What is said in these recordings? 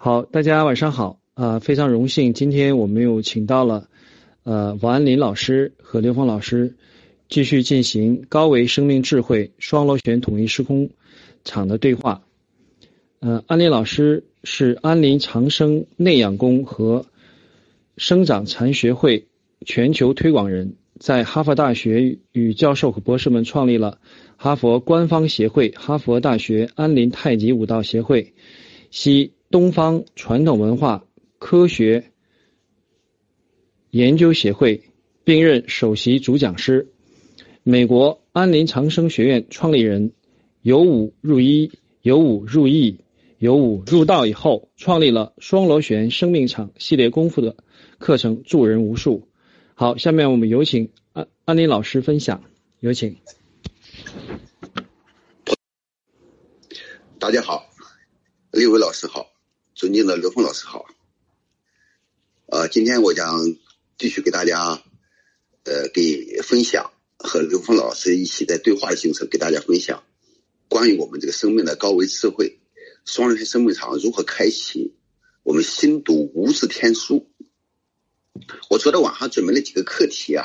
好，大家晚上好啊、非常荣幸，今天我们又请到了呃王安林老师和刘峰老师，继续进行高维生命智慧双螺旋统一时空场的对话。呃，安林老师是安林长生内养功和生长禅学会全球推广人，在哈佛大学与教授和博士们创立了哈佛官方协会——哈佛大学安林太极舞蹈协会，系东方传统文化科学研究协会，并任首席主讲师。美国安林长生学院创立人，由武入医，由武入义，由武入道以后，创立了双螺旋生命场系列功夫的课程，助人无数。好，下面我们有请安安林老师分享，有请。大家好，六位老师好，尊敬的刘峰老师好。呃，今天我将继续给大家，呃，给分享和刘峰老师一起在对话的形式给大家分享关于我们这个生命的高维智慧，双人生命场如何开启我们新读无字天书。我昨天晚上准备了几个课题啊，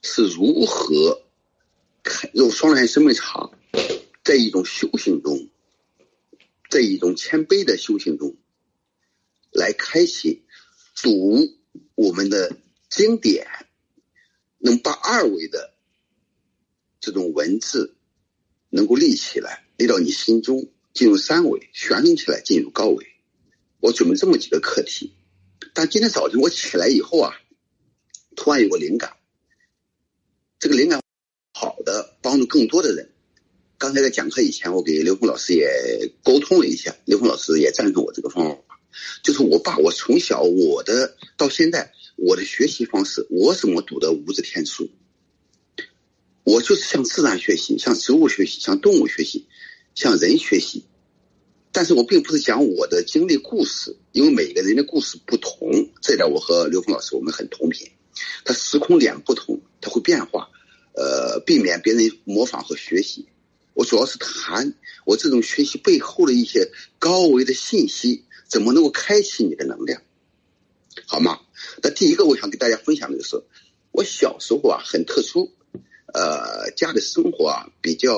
是如何开用双人生命场，在一种修行中。在一种谦卑的修行中，来开启读我们的经典，能把二维的这种文字能够立起来，立到你心中，进入三维，旋转起来进入高维。我准备这么几个课题，但今天早晨我起来以后啊，突然有个灵感，这个灵感好的帮助更多的人。刚才在讲课以前，我给刘峰老师也沟通了一下，刘峰老师也赞同我这个方法，就是我把我从小我的到现在我的学习方式，我怎么读的无字天书，我就是向自然学习，向植物学习，向动物学习，向人学习，但是我并不是讲我的经历故事，因为每个人的故事不同，这点我和刘峰老师我们很同频，他时空点不同，他会变化，呃，避免别人模仿和学习。我主要是谈我这种学习背后的一些高维的信息，怎么能够开启你的能量，好吗？那第一个我想跟大家分享的就是，我小时候啊很特殊，呃，家里生活啊比较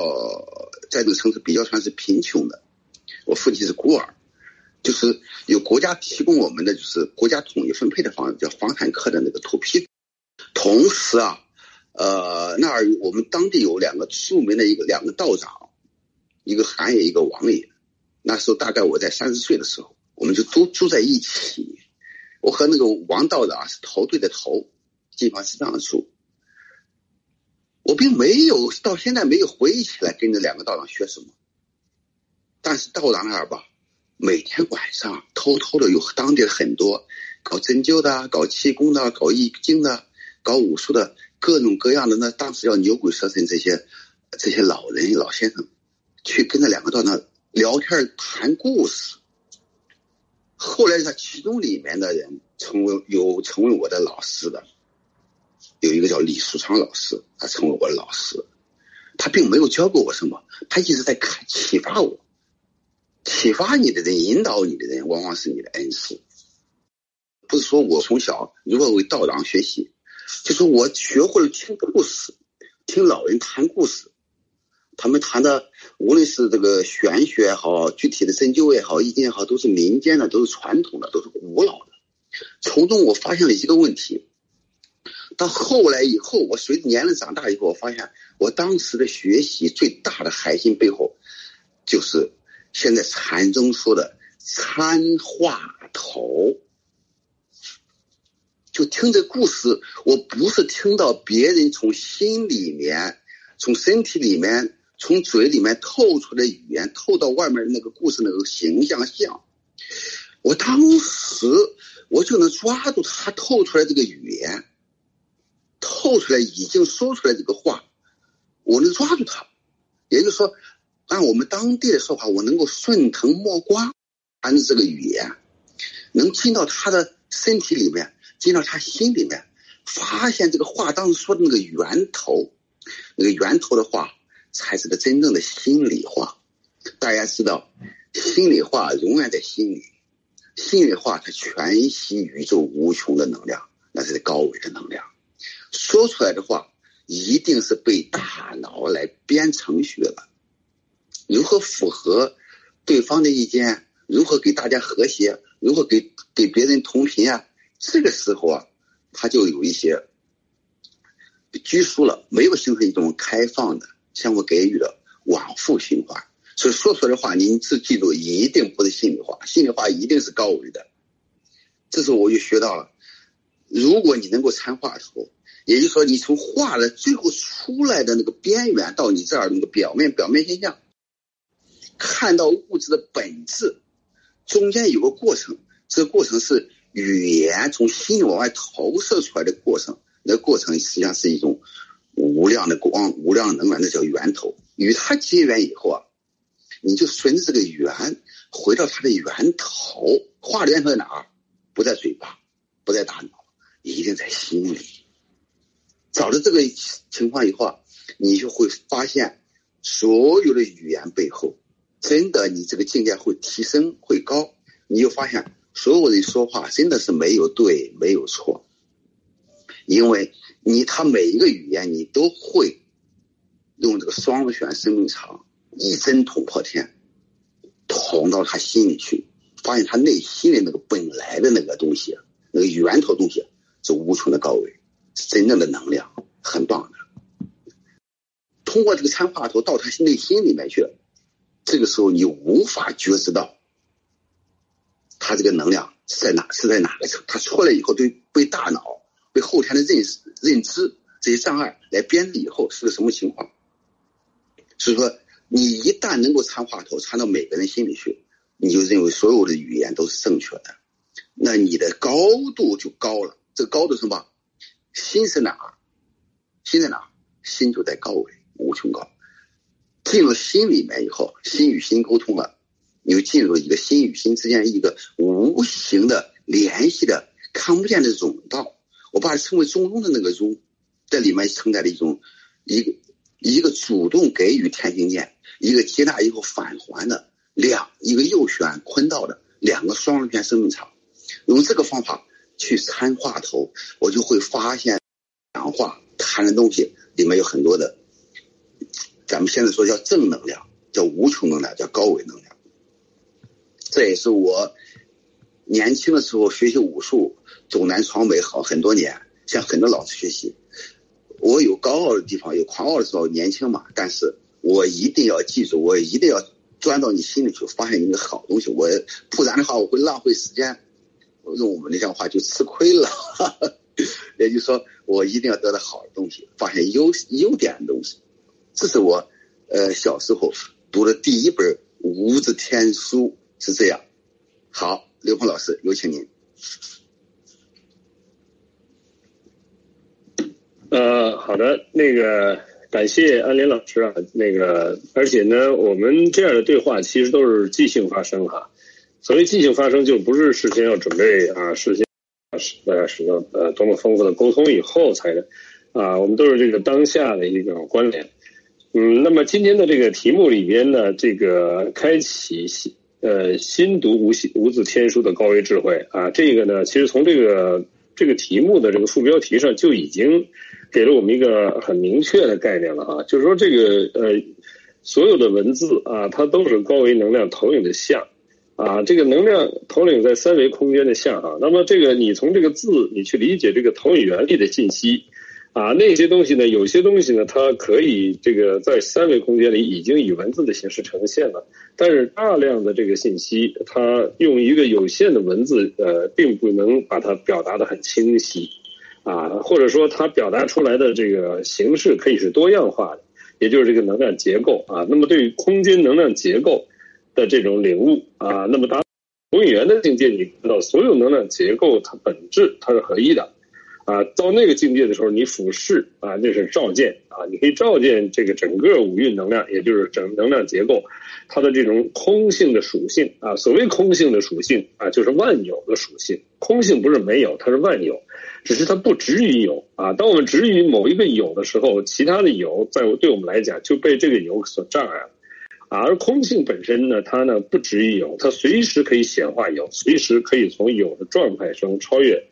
在这个城市比较算是贫穷的，我父亲是孤儿，就是有国家提供我们的就是国家统一分配的房子，叫房产科的那个土坯，同时啊。呃，那儿我们当地有两个著名的一个两个道长，一个韩爷，一个王爷。那时候大概我在三十岁的时候，我们就都住在一起。我和那个王道长是头对着头，基本上是这样住。我并没有到现在没有回忆起来跟着两个道长学什么，但是道长那儿吧，每天晚上偷偷的有当地的很多搞针灸的、搞气功的、搞易经的、搞武术的。各种各样的，那当时叫牛鬼蛇神这些，这些老人老先生，去跟那两个道长聊天谈故事。后来他其中里面的人成为有成为我的老师的，有一个叫李树昌老师，他成为我的老师。他并没有教过我什么，他一直在开启发我。启发你的人，引导你的人，往往是你的恩师。不是说我从小如果为道长学习。就是我学会了听故事，听老人谈故事，他们谈的无论是这个玄学也好，具体的针灸也好，易经也好，都是民间的，都是传统的，都是古老的。从中我发现了一个问题。到后来以后，我随着年龄长大以后，我发现我当时的学习最大的核心背后，就是现在禅宗说的参话头。就听这故事，我不是听到别人从心里面、从身体里面、从嘴里面透出来语言，透到外面的那个故事那个形象像。我当时我就能抓住他透出来这个语言，透出来已经说出来这个话，我能抓住他。也就是说，按我们当地的说法，我能够顺藤摸瓜，按照这个语言，能进到他的身体里面。进到他心里面，发现这个话当时说的那个源头，那个源头的话才是个真正的心里话。大家知道，心里话永远在心里，心里话，它全息宇宙无穷的能量，那是高维的能量。说出来的话，一定是被大脑来编程序了。如何符合对方的意见？如何给大家和谐？如何给给别人同频啊？这个时候啊，他就有一些拘束了，没有形成一种开放的、相互给予的往复循环。所以说出来的话，您是记住，一定不是心里话，心里话一定是高维的。这时候我就学到了，如果你能够参话头，也就是说，你从画的最后出来的那个边缘到你这儿那个表面表面现象，看到物质的本质，中间有个过程，这个过程是语言从心里往外投射出来的过程，那过程实际上是一种无量的光、无量能源，那叫源头。与它结缘以后啊。你就顺着这个源回到它的源头，话的源头在哪儿？不在嘴巴，不在大脑，一定在心里。找到这个情况以后啊，你就会发现，所有的语言背后，真的你这个境界会提升，会高。你就发现，所有人说话真的是没有对，没有错，因为你他每一个语言你都会用这个双旋生命场。一针捅破天，捅到他心里去，发现他内心的那个本来的那个东西，那个源头东西是无穷的高维，是真正的能量，很棒的。通过这个参话头到他内心里面去，这个时候你无法觉知到，他这个能量是在哪是在哪个层，他出来以后对被大脑被后天的认识认知这些障碍来编制以后是个什么情况？所以说。你一旦能够参话头，参到每个人心里去，你就认为所有的语言都是正确的，那你的高度就高了。这个高度什么？心是哪儿？心在哪儿？心就在高维，无穷高。进入心里面以后，心与心沟通了，你就进入一个心与心之间一个无形的联系的看不见的甬道。我把它称为中庸的那个中，在里面承载了一种一个一个主动给予天行健。一个接纳以后返还的两，一个右旋坤道的两个双螺旋生命场，用这个方法去参话头，我就会发现，讲话谈的东西里面有很多的，咱们现在说叫正能量，叫无穷能量，叫高维能量。这也是我年轻的时候学习武术，走南闯北好很多年，向很多老师学习。我有高傲的地方，有狂傲的时候，年轻嘛，但是。我一定要记住，我一定要钻到你心里去，发现一个好东西。我不然的话，我会浪费时间。用我们那样话就吃亏了。也就是说，我一定要得到好的东西，发现优优点的东西。这是我呃小时候读的第一本无字天书，是这样。好，刘鹏老师，有请您。呃，好的，那个。感谢安林老师啊，那个，而且呢，我们这样的对话其实都是即兴发生哈。所谓即兴发生，就不是事先要准备啊，事先呃什么呃多么丰富的沟通以后才的啊，我们都是这个当下的一种关联。嗯，那么今天的这个题目里边呢，这个开启新呃新读无无字天书的高维智慧啊，这个呢，其实从这个这个题目的这个副标题上就已经。给了我们一个很明确的概念了啊，就是说这个呃，所有的文字啊，它都是高维能量投影的像，啊，这个能量投影在三维空间的像啊。那么这个你从这个字，你去理解这个投影原理的信息，啊，那些东西呢，有些东西呢，它可以这个在三维空间里已经以文字的形式呈现了，但是大量的这个信息，它用一个有限的文字，呃，并不能把它表达的很清晰。啊，或者说它表达出来的这个形式可以是多样化的，也就是这个能量结构啊。那么对于空间能量结构的这种领悟啊，那么当投影源的境界，你看到所有能量结构它本质它是合一的啊。到那个境界的时候，你俯视啊，那是照见啊，你可以照见这个整个五蕴能量，也就是整能量结构它的这种空性的属性啊。所谓空性的属性啊，就是万有的属性。空性不是没有，它是万有。只是它不止于有啊，当我们止于某一个有的时候，其他的有在对我们来讲就被这个有所障碍了，而空性本身呢，它呢不止于有，它随时可以显化有，随时可以从有的状态中超越，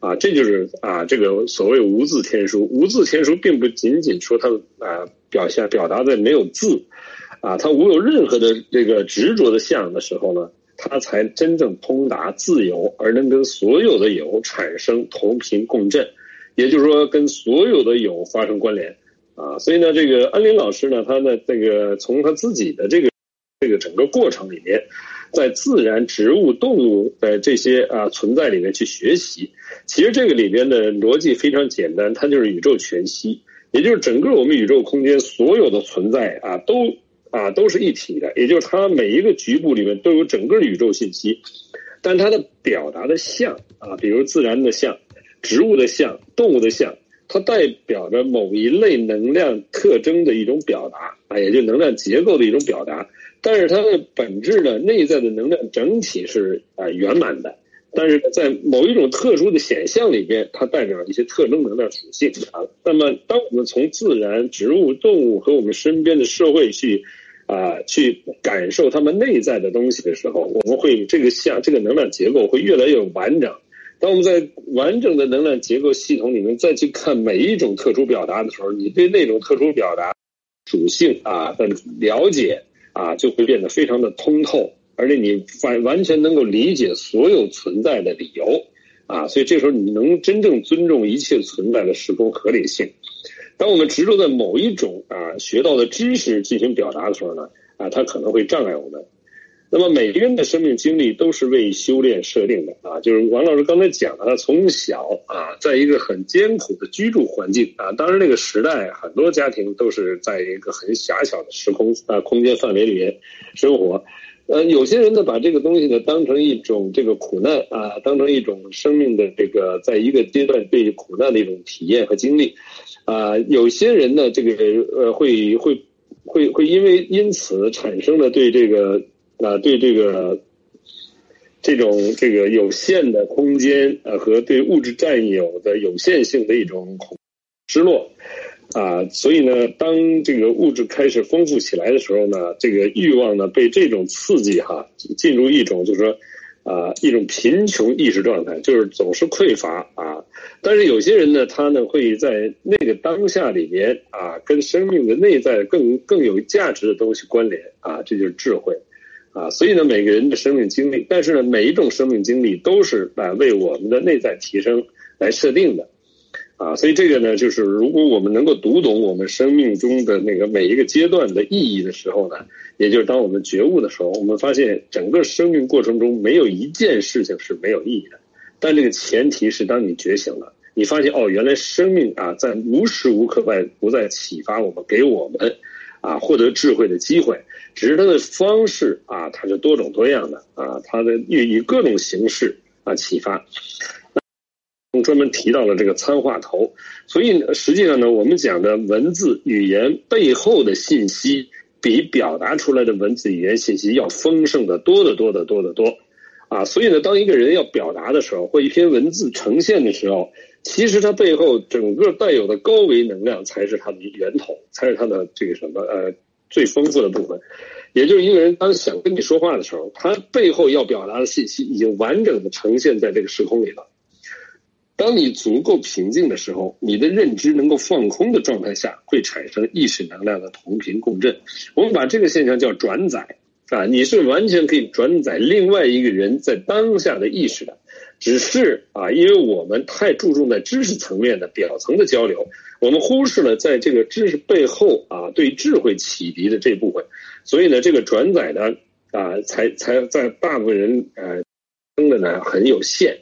啊，这就是啊这个所谓无字天书。无字天书并不仅仅说它啊表现表达的没有字，啊，它无有任何的这个执着的相的时候呢，它才真正通达自由，而能跟所有的有产生同频共振，也就是说跟所有的有发生关联。啊，所以呢，这个安林老师呢，他的，这个从他自己的这个这个整个过程里面，在自然、植物、动物的这些啊存在里面去学习，其实这个里边的逻辑非常简单，它就是宇宙全息，也就是整个我们宇宙空间所有的存在啊，都啊都是一体的，也就是它每一个局部里面都有整个宇宙信息，但它的表达的像啊，比如自然的像、植物的像、动物的像。它代表着某一类能量特征的一种表达啊，也就能量结构的一种表达。但是它的本质呢，内在的能量整体是啊圆满的。但是在某一种特殊的显象里边，它代表一些特征能量属性啊。那么，当我们从自然、植物、动物和我们身边的社会去啊去感受它们内在的东西的时候，我们会这个像这个能量结构会越来越完整。当我们在完整的能量结构系统里面再去看每一种特殊表达的时候，你对那种特殊表达属性啊的了解啊，就会变得非常的通透，而且你完完全能够理解所有存在的理由啊，所以这时候你能真正尊重一切存在的时空合理性。当我们执着在某一种啊学到的知识进行表达的时候呢，啊，它可能会障碍我们。那么每个人的生命经历都是为修炼设定的啊，就是王老师刚才讲的，他从小啊，在一个很艰苦的居住环境啊，当然那个时代很多家庭都是在一个很狭小的时空啊空间范围里面生活，呃，有些人呢把这个东西呢当成一种这个苦难啊，当成一种生命的这个在一个阶段对苦难的一种体验和经历，啊，有些人呢这个呃会会会会因为因此产生了对这个。啊，对这个这种这个有限的空间啊，和对物质占有的有限性的一种恐失落啊，所以呢，当这个物质开始丰富起来的时候呢，这个欲望呢被这种刺激哈，进入一种就是说啊一种贫穷意识状态，就是总是匮乏啊。但是有些人呢，他呢会在那个当下里边啊，跟生命的内在更更有价值的东西关联啊，这就是智慧。啊，所以呢，每个人的生命经历，但是呢，每一种生命经历都是啊为我们的内在提升来设定的，啊，所以这个呢，就是如果我们能够读懂我们生命中的那个每一个阶段的意义的时候呢，也就是当我们觉悟的时候，我们发现整个生命过程中没有一件事情是没有意义的，但这个前提是当你觉醒了，你发现哦，原来生命啊在无时无刻在不在启发我们，给我们。啊，获得智慧的机会，只是它的方式啊，它是多种多样的啊，它的以以各种形式啊启发。专门提到了这个参话头，所以实际上呢，我们讲的文字语言背后的信息，比表达出来的文字语言信息要丰盛的多得多得多得多。啊，所以呢，当一个人要表达的时候，或一篇文字呈现的时候，其实它背后整个带有的高维能量才是它的源头，才是它的这个什么呃最丰富的部分。也就是一个人当想跟你说话的时候，他背后要表达的信息已经完整的呈现在这个时空里了。当你足够平静的时候，你的认知能够放空的状态下，会产生意识能量的同频共振。我们把这个现象叫转载。啊，你是完全可以转载另外一个人在当下的意识的，只是啊，因为我们太注重在知识层面的表层的交流，我们忽视了在这个知识背后啊对智慧启迪的这部分，所以呢，这个转载呢啊，才才在大部分人呃，真的呢很有限，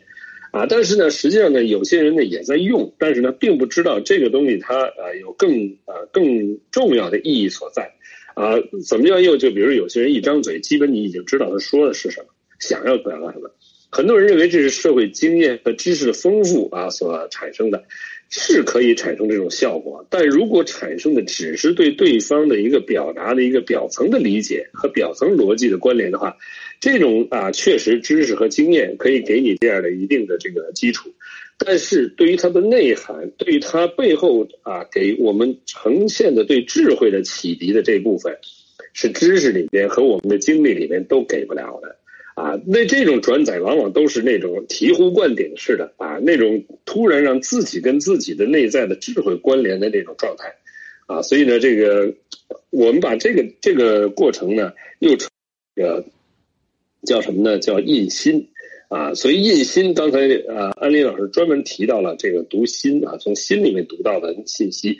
啊，但是呢，实际上呢，有些人呢也在用，但是呢，并不知道这个东西它呃有更呃更重要的意义所在。啊，怎么样用？就比如有些人一张嘴，基本你已经知道他说的是什么，想要表达什么。很多人认为这是社会经验和知识的丰富啊所产生的，是可以产生这种效果。但如果产生的只是对对方的一个表达的一个表层的理解和表层逻辑的关联的话，这种啊确实知识和经验可以给你这样的一定的这个基础。但是对于它的内涵，对于它背后啊给我们呈现的对智慧的启迪的这部分，是知识里边和我们的经历里边都给不了的。啊，那这种转载往往都是那种醍醐灌顶式的啊，那种突然让自己跟自己的内在的智慧关联的那种状态，啊，所以呢，这个我们把这个这个过程呢，又称呃叫什么呢？叫印心啊。所以印心，刚才啊，安林老师专门提到了这个读心啊，从心里面读到的信息，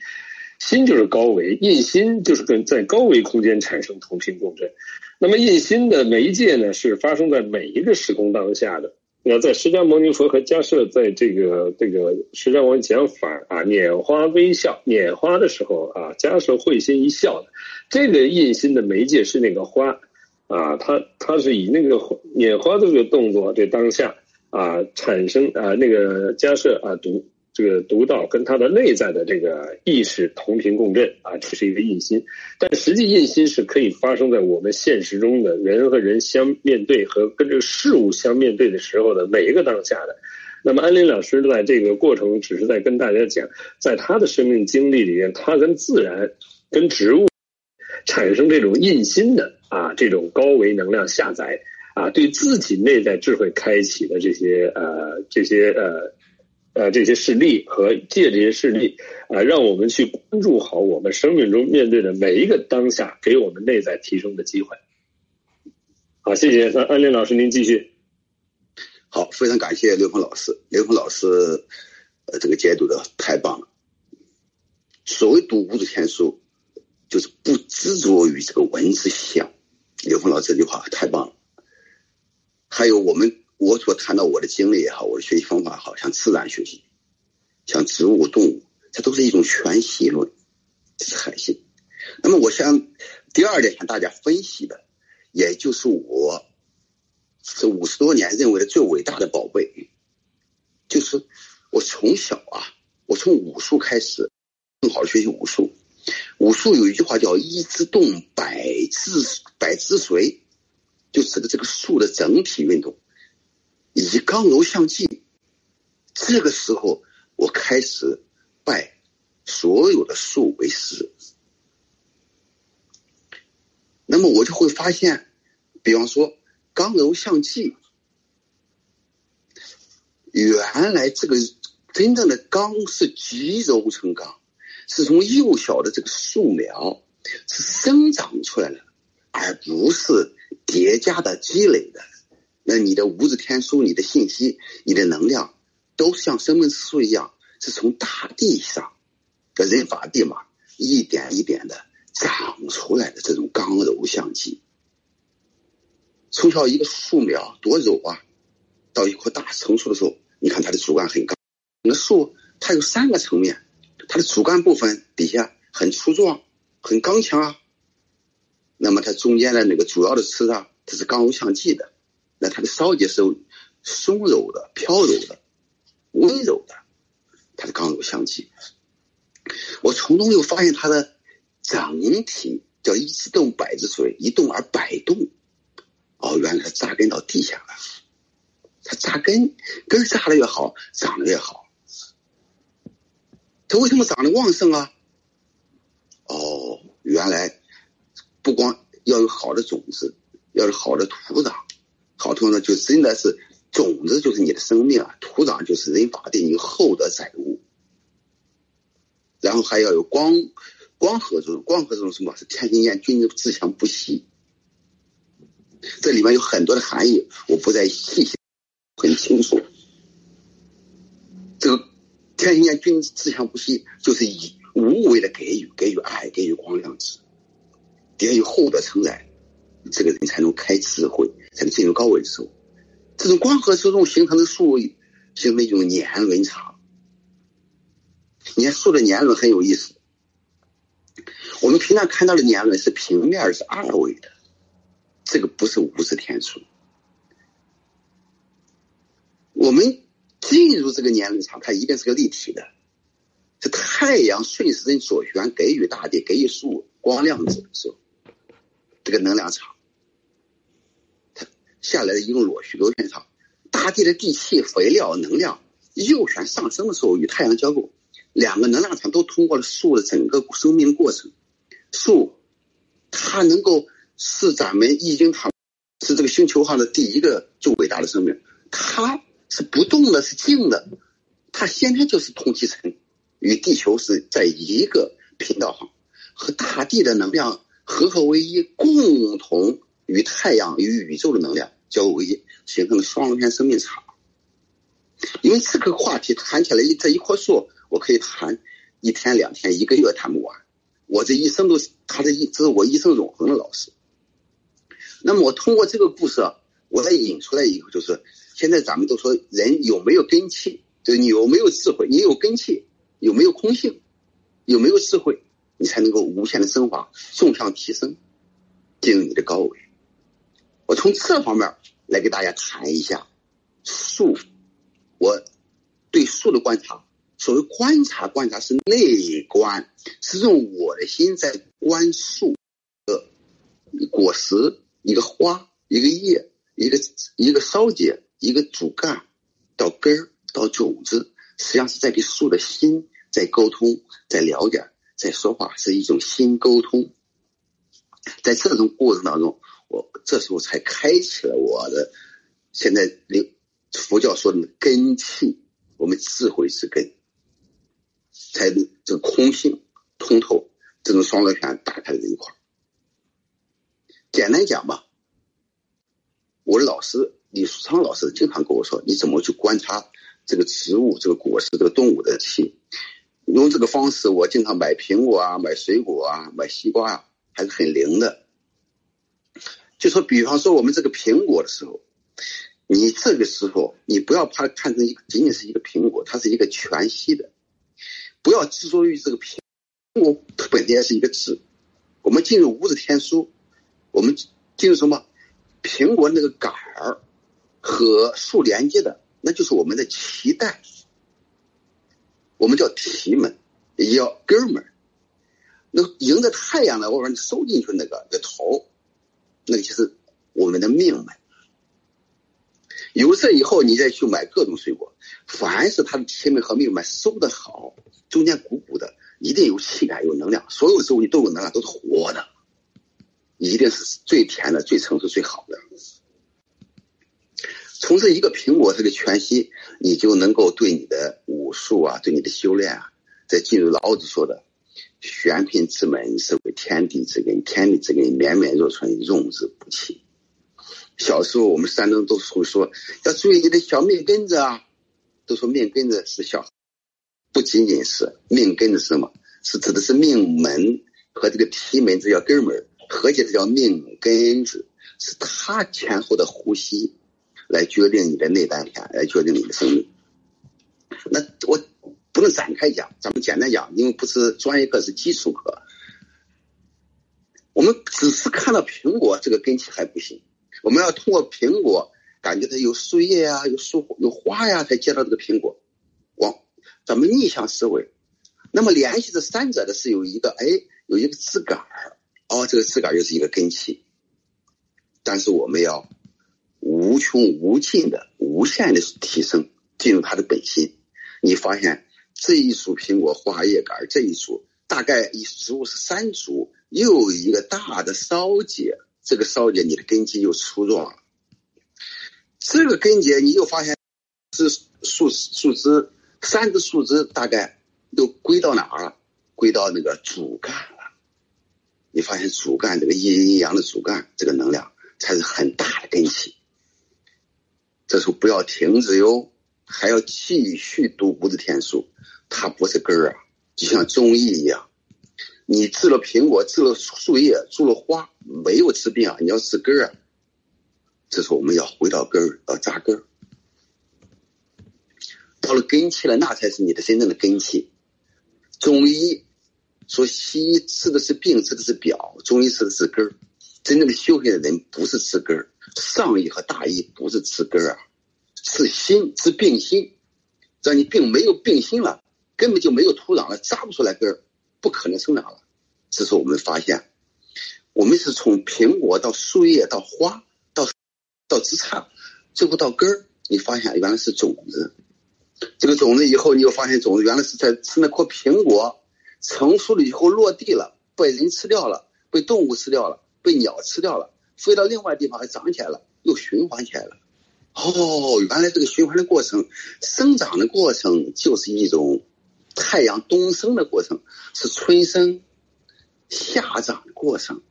心就是高维，印心就是跟在高维空间产生同频共振。那么印心的媒介呢，是发生在每一个时空当下的。那在释迦牟尼佛和迦舍在这个这个释迦牟尼讲法啊，拈花微笑，拈花的时候啊，迦舍会心一笑的。这个印心的媒介是那个花啊，它它是以那个拈花这个动作，这当下啊产生啊那个迦舍啊读。这个读到跟他的内在的这个意识同频共振啊，这是一个印心。但实际印心是可以发生在我们现实中的人和人相面对和跟这个事物相面对的时候的每一个当下的。那么安林老师在这个过程只是在跟大家讲，在他的生命经历里面，他跟自然、跟植物产生这种印心的啊这种高维能量下载啊，对自己内在智慧开启的这些呃这些呃。呃，这些事例和借这些事例啊，让我们去关注好我们生命中面对的每一个当下，给我们内在提升的机会。好，谢谢。那安林老师，您继续。好，非常感谢刘峰老师。刘峰老师，呃，这个解读的太棒了。所谓读五字天书，就是不执着于这个文字像。刘峰老师这句话太棒了。还有我们。我所谈到我的经历也好，我的学习方法好像自然学习，像植物、动物，这都是一种全息论，这是海信。那么，我想第二点向大家分析的，也就是我这五十多年认为的最伟大的宝贝，就是我从小啊，我从武术开始，更好的学习武术。武术有一句话叫“一之动，百之百之随”，就指的这个术的整体运动。以刚柔相济，这个时候我开始拜所有的树为师。那么我就会发现，比方说刚柔相济，原来这个真正的刚是极柔成刚，是从幼小的这个树苗是生长出来的，而不是叠加的积累的。那你的无字天书，你的信息，你的能量，都像生命之树一样，是从大地上的人法地嘛，一点一点的长出来的这种刚柔相济。从小一个树苗多柔啊，到一棵大成熟的时候，你看它的主干很刚。那树它有三个层面，它的主干部分底下很粗壮，很刚强啊。那么它中间的那个主要的枝啊，它是刚柔相济的。那它的梢节是松柔的、飘柔的、温柔的，它的刚柔相济。我从中又发现它的整体叫一动百之随，一动而百动。哦，原来它扎根到地下了。它扎根根扎的越好，长得越好。它为什么长得旺盛啊？哦，原来不光要有好的种子，要有好的土壤。好土呢，就真的是种子就是你的生命啊，土壤就是人法地，你厚德载物。然后还要有光光合作用，光合作用什么？是天行健，君子自强不息。这里面有很多的含义，我不再细细很清楚。这个天行健，君子自强不息，就是以无为的给予，给予爱，给予光亮，给予厚德承载，这个人才能开智慧。才能进入高维的时候，这种光合作用形成的树，形成一种年轮场。你看树的年轮很有意思。我们平常看到的年轮是平面，是二维的，这个不是无字天书。我们进入这个年轮场，它一定是个立体的。这太阳顺时针左旋，给予大地，给予树光亮子的时候，这个能量场。下来的一种螺旋螺旋场，大地的地气、肥料、能量右旋上升的时候与太阳交构，两个能量场都通过了树的整个生命过程。树，它能够是咱们易经它是这个星球上的第一个最伟大的生命，它是不动的，是静的，它先天就是通气层，与地球是在一个频道上，和大地的能量合合为一，共同与太阳与宇宙的能量交为，形成了双螺旋生命场。因为这个话题谈起来，一这一棵树我可以谈一天两天一个月谈不完，我这一生都是他这一这是我一生永恒的老师。那么我通过这个故事，我再引出来以后，就是现在咱们都说人有没有根气，就是你有没有智慧，你有根气，有没有空性，有没有智慧，你才能够无限的升华，纵向提升，进入你的高维。我从这方面来给大家谈一下树，我对树的观察。所谓观察，观察是内观，是用我的心在观树的果实。一个花，一个叶，一个一个梢节，一个主干，到根儿，到种子，实际上是在给树的心在沟通，在了解，在说话，是一种心沟通。在这种过程当中，我这时候才开启了我的现在佛教说的根气，我们智慧之根，才能这个空性通透，这种双螺旋打开了这一块。简单讲吧，我的老师李树昌老师经常跟我说：“你怎么去观察这个植物、这个果实、这个动物的气？”用这个方式，我经常买苹果啊、买水果啊、买西瓜啊，还是很灵的。就说，比方说我们这个苹果的时候，你这个时候你不要把它看成一个仅仅是一个苹果，它是一个全息的，不要执着于这个苹果本身是一个字。我们进入无字天书。我们进入什么？苹果那个杆儿和树连接的，那就是我们的脐带。我们叫提门，也叫根门。那迎着太阳的，我把你收进去那个的头，那个就是我们的命门。有这以后，你再去买各种水果，凡是它的提门和命脉收的好，中间鼓鼓的，一定有气感、有能量。所有的植物都有能量，都是活的。一定是最甜的、最成熟、最好的。从这一个苹果这个全息，你就能够对你的武术啊，对你的修炼啊，再进入老子说的“玄品之门，是为天地之根，天地之根，绵绵若存，用之不弃。”小时候我们山东都会说要注意你的小命根子啊，都说命根子是小，不仅仅是命根子是什么？是指的是命门和这个提门，这叫根门。合起来叫命根子，是他前后的呼吸，来决定你的内丹田，来决定你的生命。那我不能展开讲，咱们简单讲，因为不是专业课，是基础课。我们只是看到苹果这个根气还不行，我们要通过苹果，感觉它有树叶呀，有树有花呀，才接到这个苹果。往咱们逆向思维，那么联系这三者的是有一个，哎，有一个枝杆。哦，这个自感又是一个根气，但是我们要无穷无尽的、无限的提升，进入它的本心。你发现这一束苹果花叶杆，这一束大概一植物是三株，又有一个大的梢节，这个梢节你的根基又粗壮了。这个根节你又发现是树树枝，三只树枝大概都归到哪儿了？归到那个主干了。你发现主干这个阴阴阳的主干，这个能量才是很大的根系。这时候不要停止哟，还要继续读无字天书。它不是根儿啊，就像中医一样，你治了苹果，治了树叶，治了花，没有治病啊，你要治根儿啊。这时候我们要回到根儿，要扎根儿。到了根气了，那才是你的真正的根气。中医。说西医治的是病，治的是表；中医治的是根儿。真正的修行的人不是治根儿，上医和大医不是治根儿啊，是心，治病心。让你病没有病心了，根本就没有土壤了，扎不出来根儿，不可能生长了。这是我们发现，我们是从苹果到树叶到花到到枝杈，最后到根儿。你发现原来是种子，这个种子以后你又发现种子原来是在吃那颗苹果。成熟了以后落地了，被人吃掉了，被动物吃掉了，被鸟吃掉了，飞到另外地方还长起来了，又循环起来了。哦，原来这个循环的过程，生长的过程就是一种太阳东升的过程，是春生、夏长的过程，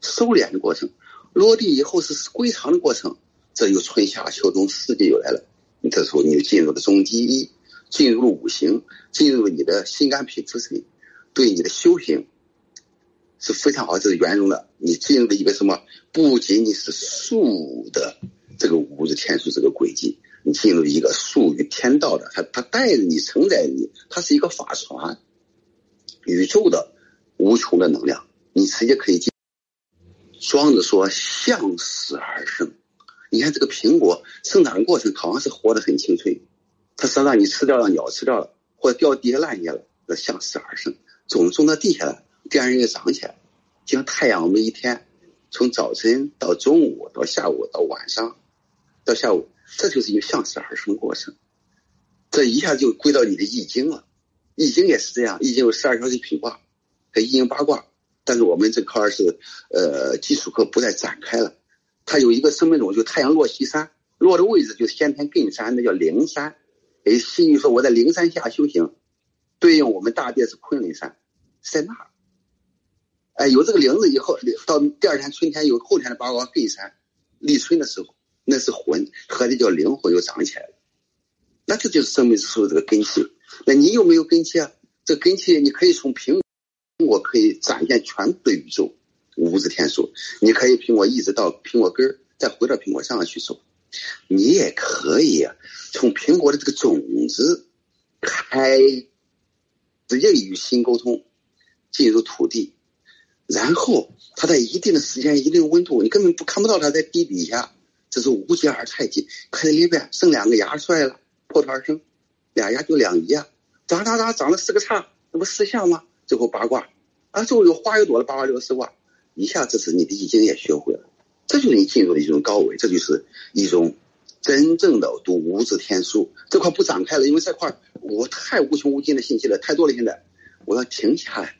收敛的过程，落地以后是归藏的过程，这就春夏秋冬四季又来了。这时候你就进入了中基一，进入了五行，进入了你的心肝脾肺肾，对你的修行是非常好，这是圆融的。你进入了一个什么？不仅仅是树的。这个五日天数这个轨迹，你进入一个属于天道的，它它带着你承载你，它是一个法船，宇宙的无穷的能量，你直接可以进。庄子说向死而生，你看这个苹果生长的过程好像是活得很清脆，它是让你吃掉了，鸟吃掉了，或者掉地下烂下了，那向死而生，种种到地下了，第二天又长起来，就像太阳，我们一天从早晨到中午到下午到晚上。到下午，这就是一个向死而生的过程，这一下就归到你的易经了。易经也是这样，易经有十二条品卦，和易经八卦。但是我们这块儿是呃基础课不再展开了。它有一个生命种，就太阳落西山，落的位置就是先天艮山，那叫灵山。哎，西域说我在灵山下修行，对应我们大殿是昆仑山，在那儿。哎，有这个灵字以后，到第二天春天有后天的八卦艮山，立春的时候。那是魂，或者叫灵魂又长起来了，那这就是生命之树这个根气。那你有没有根气啊？这根气你可以从苹果可以展现全部的宇宙无字天数，你可以苹果一直到苹果根儿，再回到苹果上去走。你也可以啊从苹果的这个种子开，直接与心沟通，进入土地，然后它在一定的时间、一定温度，你根本不看不到它在地底下。这是无极而太极，看在里边剩两个牙出来了，破土而生，俩牙就两仪啊，长长长长了四个叉，那不四象吗？最后八卦，啊，最后有花有朵了八卦六四卦，一下子是你的易经也学会了，这就是你进入的一种高维，这就是一种真正的读无字天书。这块不展开了，因为这块我太无穷无尽的信息了，太多了。现在我要停下来，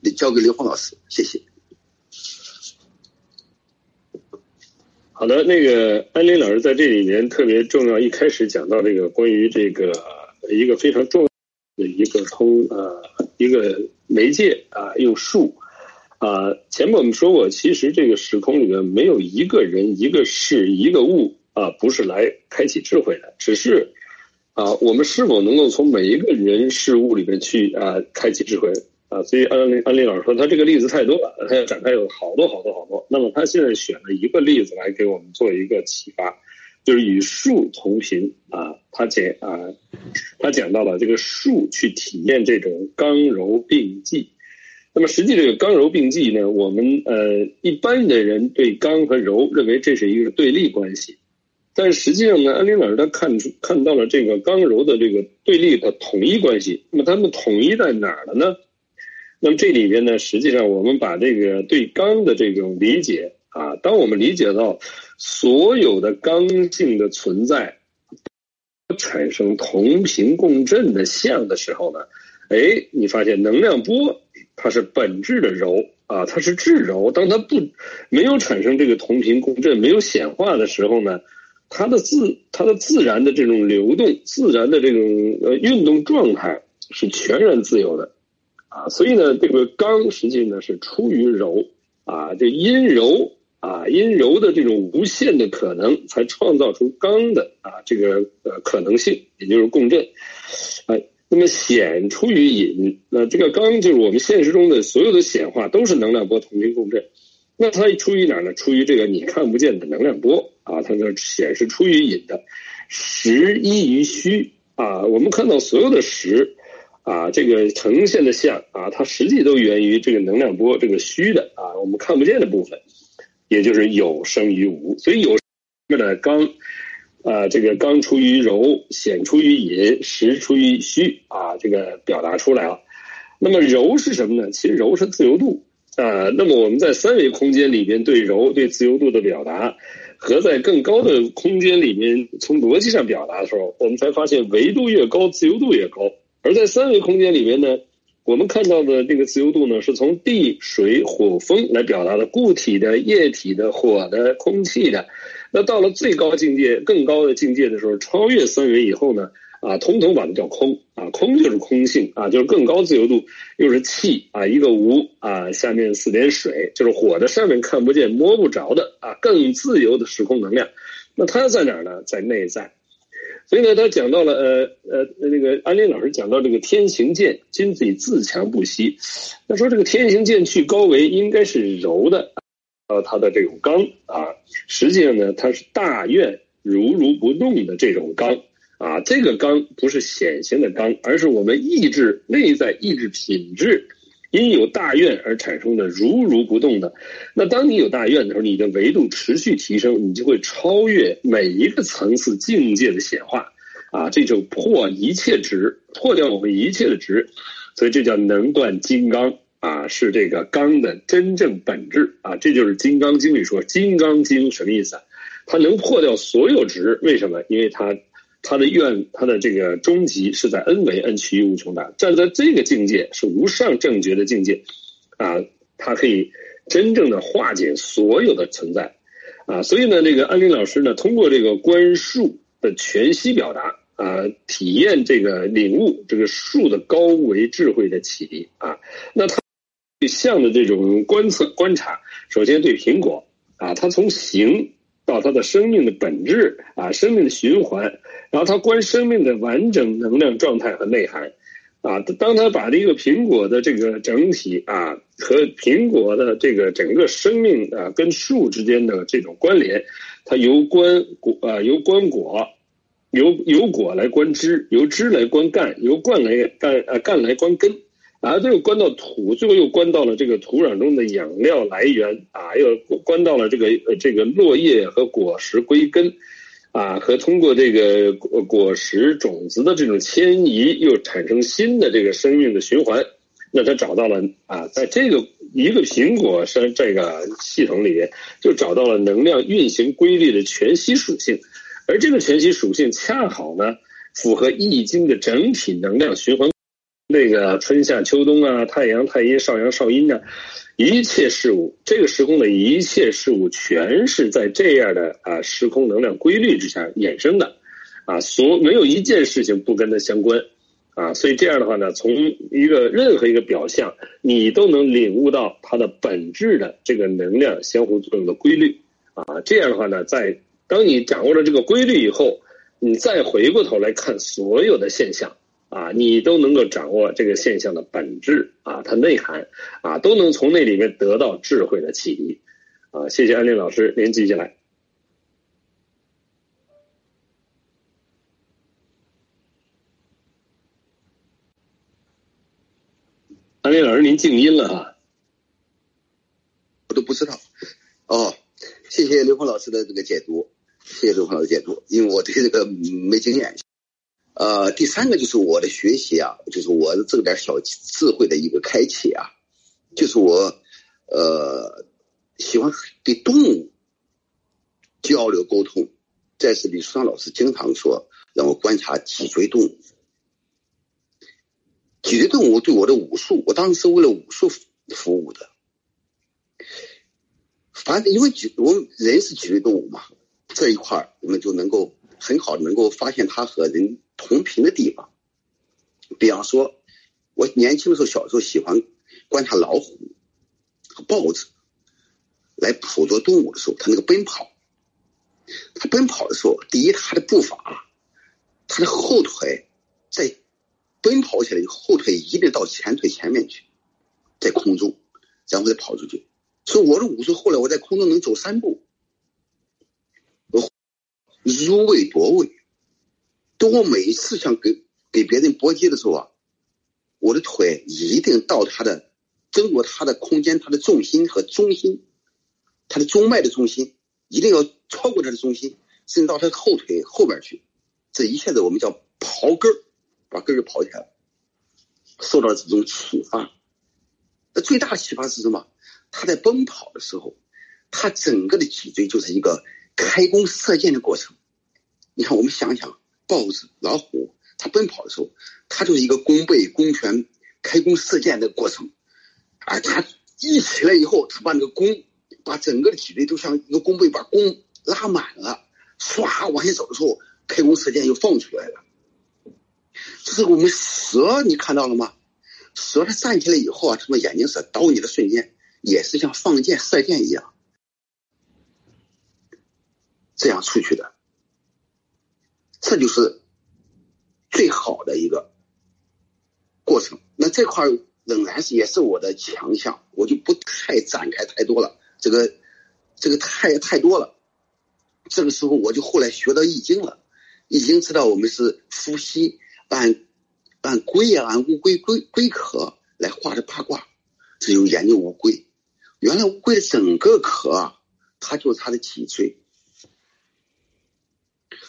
你交给刘峰老师，谢谢。好的，那个安林老师在这里面特别重要，一开始讲到这个关于这个一个非常重要的一个通呃一个媒介啊，用术啊。前面我们说过，其实这个时空里面没有一个人、一个事、一个物啊，不是来开启智慧的，只是啊，我们是否能够从每一个人事物里面去啊开启智慧？啊，所以安安利老师说他这个例子太多了，他要展开有好多好多好多。那么他现在选了一个例子来给我们做一个启发，就是与树同频啊。他讲啊，他讲到了这个树去体验这种刚柔并济。那么实际这个刚柔并济呢，我们呃一般的人对刚和柔认为这是一个对立关系，但实际上呢，安利老师他看出看到了这个刚柔的这个对立的统一关系。那么他们统一在哪儿了呢？那么这里边呢，实际上我们把这个对刚的这种理解啊，当我们理解到所有的刚性的存在产生同频共振的相的时候呢，哎，你发现能量波它是本质的柔啊，它是至柔。当它不没有产生这个同频共振，没有显化的时候呢，它的自它的自然的这种流动、自然的这种呃运动状态是全然自由的。啊，所以呢，这个刚实际呢是出于柔啊，这阴柔啊，阴柔的这种无限的可能，才创造出刚的啊这个呃可能性，也就是共振。哎，那么显出于隐，那这个刚就是我们现实中的所有的显化都是能量波同频共振。那它出于哪呢？出于这个你看不见的能量波啊，它是显示出于隐的实依于虚啊，我们看到所有的实。啊，这个呈现的像啊，它实际都源于这个能量波，这个虚的啊，我们看不见的部分，也就是有生于无。所以有这个呢？刚啊，这个刚出于柔，显出于隐，实出于虚啊，这个表达出来了。那么柔是什么呢？其实柔是自由度啊。那么我们在三维空间里边对柔对自由度的表达，和在更高的空间里面从逻辑上表达的时候，我们才发现维度越高，自由度越高。而在三维空间里面呢，我们看到的这个自由度呢，是从地、水、火、风来表达的，固体的、液体的、火的、空气的。那到了最高境界、更高的境界的时候，超越三维以后呢，啊，统统把它叫空啊，空就是空性啊，就是更高自由度，又是气啊，一个无啊，下面四点水，就是火的上面看不见摸不着的啊，更自由的时空能量。那它在哪儿呢？在内在。所以呢，他讲到了呃呃那个安林老师讲到这个天行健，君子以自强不息。他说这个天行健去高维应该是柔的。呃，它的这种刚啊，实际上呢，它是大愿如如不动的这种刚啊，这个刚不是显形的刚，而是我们意志内在意志品质因有大愿而产生的如如不动的。那当你有大愿的时候，你的维度持续提升，你就会超越每一个层次境界的显化啊，这就破一切执，破掉我们一切的执，所以这叫能断金刚。啊，是这个刚的真正本质啊，这就是《金刚经》里说，《金刚经》什么意思啊？它能破掉所有执，为什么？因为它，他的愿，他的这个终极是在 N 维 N 趋于无穷大，站在这个境界是无上正觉的境界，啊，它可以真正的化解所有的存在，啊，所以呢，这个安林老师呢，通过这个观树的全息表达。啊，体验这个领悟这个树的高维智慧的启迪啊，那他对象的这种观测观察，首先对苹果啊，它从形到它的生命的本质啊，生命的循环，然后他观生命的完整能量状态和内涵啊，当他把这个苹果的这个整体啊和苹果的这个整个生命啊跟树之间的这种关联，他由观果啊由观果。由由果来观枝，由枝来观干，由干来干呃干来观根，啊，最后关到土，最后又关到了这个土壤中的养料来源啊，又关到了这个呃这个落叶和果实归根，啊，和通过这个果果实种子的这种迁移，又产生新的这个生命的循环，那他找到了啊，在这个一个苹果山这个系统里，就找到了能量运行规律的全息属性。而这个全息属性恰好呢，符合易经的整体能量循环，那个春夏秋冬啊，太阳太阴少阳少阴啊，一切事物，这个时空的一切事物，全是在这样的啊时空能量规律之下衍生的，啊，所没有一件事情不跟它相关，啊，所以这样的话呢，从一个任何一个表象，你都能领悟到它的本质的这个能量相互作用的规律，啊，这样的话呢，在当你掌握了这个规律以后，你再回过头来看所有的现象啊，你都能够掌握这个现象的本质啊，它内涵啊，都能从那里面得到智慧的启迪啊。谢谢安利老师，您继续来。安利老师，您静音了啊？我都不知道哦。谢谢刘峰老师的这个解读。谢谢刘老师解读，因为我对这个没经验。呃，第三个就是我的学习啊，就是我的这点小智慧的一个开启啊，就是我呃喜欢对动物交流沟通。这是李书昌老师经常说，让我观察脊椎动物。脊椎动物对我的武术，我当时是为了武术服务的。反正因为脊我们人是脊椎动物嘛。这一块我们就能够很好能够发现它和人同频的地方。比方说，我年轻的时候，小时候喜欢观察老虎和豹子来捕捉动物的时候，它那个奔跑，它奔跑的时候，第一，它的步伐，它的后腿在奔跑起来以，后腿一定到前腿前面去，在空中，然后再跑出去。所以我的武术后来我在空中能走三步。入位夺位，当我每一次想给给别人搏击的时候啊，我的腿一定到他的，争夺他的空间，他的重心和中心，他的中脉的中心一定要超过他的中心，甚至到他的后腿后边去。这一切的我们叫刨根儿，把根儿刨起来。受到这种启发，那最大的启发是什么？他在奔跑的时候，他整个的脊椎就是一个开弓射箭的过程。你看，我们想想，豹子、老虎，它奔跑的时候，它就是一个弓背、弓拳，开弓射箭的过程，啊，它一起来以后，他把那个弓，把整个的脊椎都像一个弓背，把弓拉满了，唰往前走的时候，开弓射箭又放出来了。这是我们蛇，你看到了吗？蛇它站起来以后啊，它们眼睛是倒你的瞬间，也是像放箭射箭一样，这样出去的。这就是最好的一个过程。那这块仍然是也是我的强项，我就不太展开太多了。这个这个太太多了。这个时候我就后来学到易经了，易经知道我们是伏羲按按龟啊，按乌龟龟龟壳来画的八卦，只有研究乌龟。原来乌龟的整个壳啊，它就是它的脊椎。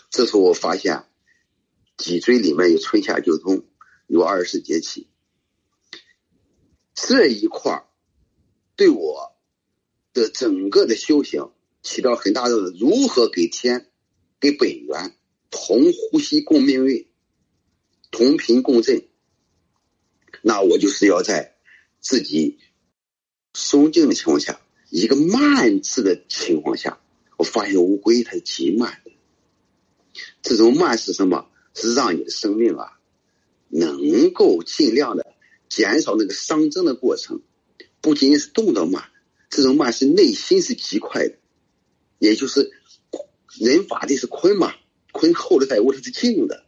这时候我发现，脊椎里面有春夏秋冬，有二十四节气。这一块对我的整个的修行起到很大的如何给天、给本源同呼吸共命运、同频共振。那我就是要在自己松静的情况下，一个慢字的情况下，我发现乌龟它极慢的。这种慢是什么？是让你的生命啊，能够尽量的减少那个熵增的过程。不仅仅是动作慢，这种慢是内心是极快的。也就是人法的是坤嘛，坤厚的在物，它是静的。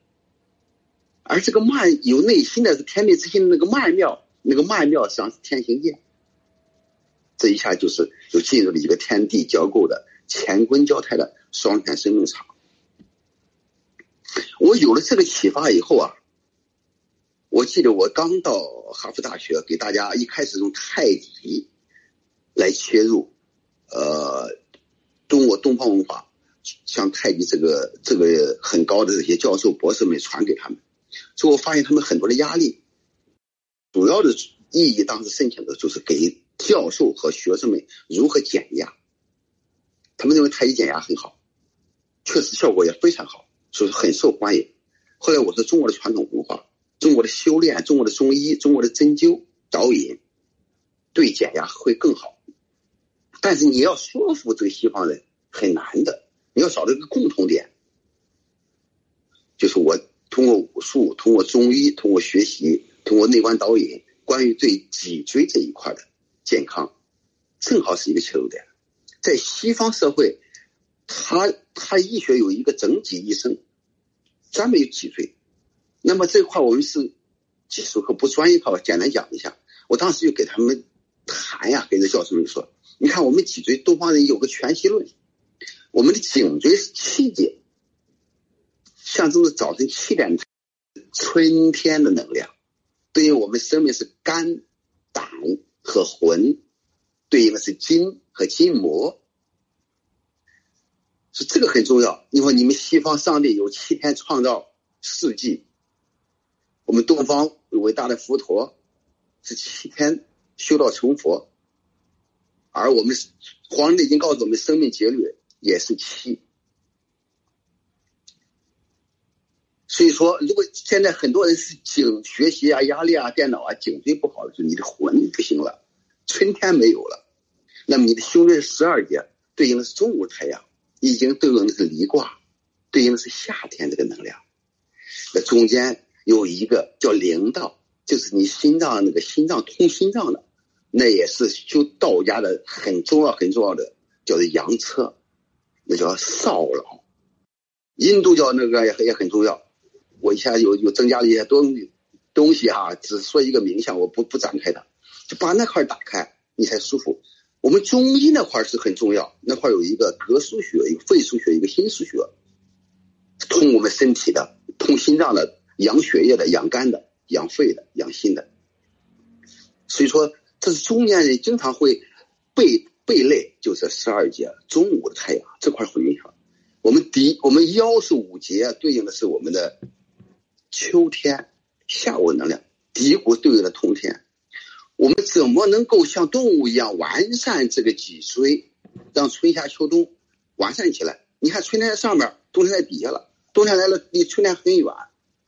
而这个慢有内心的是天地之心的那个曼妙，那个曼妙实际上是天行健。这一下就是就进入了一个天地交构的乾坤交泰的双全生命场。我有了这个启发以后啊，我记得我刚到哈佛大学，给大家一开始用太极来切入，呃，中国东方文化，像太极这个这个很高的这些教授博士们传给他们，所以我发现他们很多的压力，主要的意义当时申请的就是给教授和学生们如何减压，他们认为太极减压很好，确实效果也非常好。就是很受欢迎。后来我说中国的传统文化、中国的修炼、中国的中医、中国的针灸导引，对减压会更好。但是你要说服这个西方人很难的，你要找到一个共同点，就是我通过武术、通过中医、通过学习、通过内观导引，关于对脊椎这一块的健康，正好是一个切入点。在西方社会。他他医学有一个整脊医生，专门有脊椎。那么这块我们是技术和不专业化，简单讲一下。我当时就给他们谈呀，跟着教授们说：“你看，我们脊椎，东方人有个全息论，我们的颈椎是气节，象征着早晨七点春天的能量，对应我们生命是肝、胆和魂，对应的是筋和筋膜。”是这个很重要。你说你们西方上帝有七天创造世纪，我们东方有伟大的佛陀是七天修道成佛，而我们《黄帝已经》告诉我们生命节律也是七。所以说，如果现在很多人是颈学习啊、压力啊、电脑啊，颈椎不好的时候，你的魂不行了，春天没有了，那么你的胸椎十二节对应的是中午太阳。易经对应的是离卦，对应的是夏天这个能量。那中间有一个叫灵道，就是你心脏那个心脏通心脏的，那也是修道家的很重要很重要的，叫做阳车，那叫少老。印度教那个也也很重要。我一下有有增加了一些东东西哈，只说一个名相，我不不展开的，就把那块打开，你才舒服。我们中医那块是很重要，那块有一个膈腧穴，一个肺腧穴，一个心腧穴，通我们身体的，通心脏的，养血液的，养肝的，养肺的，养心的。所以说，这是中年人经常会背背累，就是十二节中午的太阳这块会影响。我们第我们腰是五节，对应的是我们的秋天下午能量，骶骨对应的冬天。我们怎么能够像动物一样完善这个脊椎，让春夏秋冬完善起来？你看，春天在上面，冬天在底下了。冬天来了，离春天很远，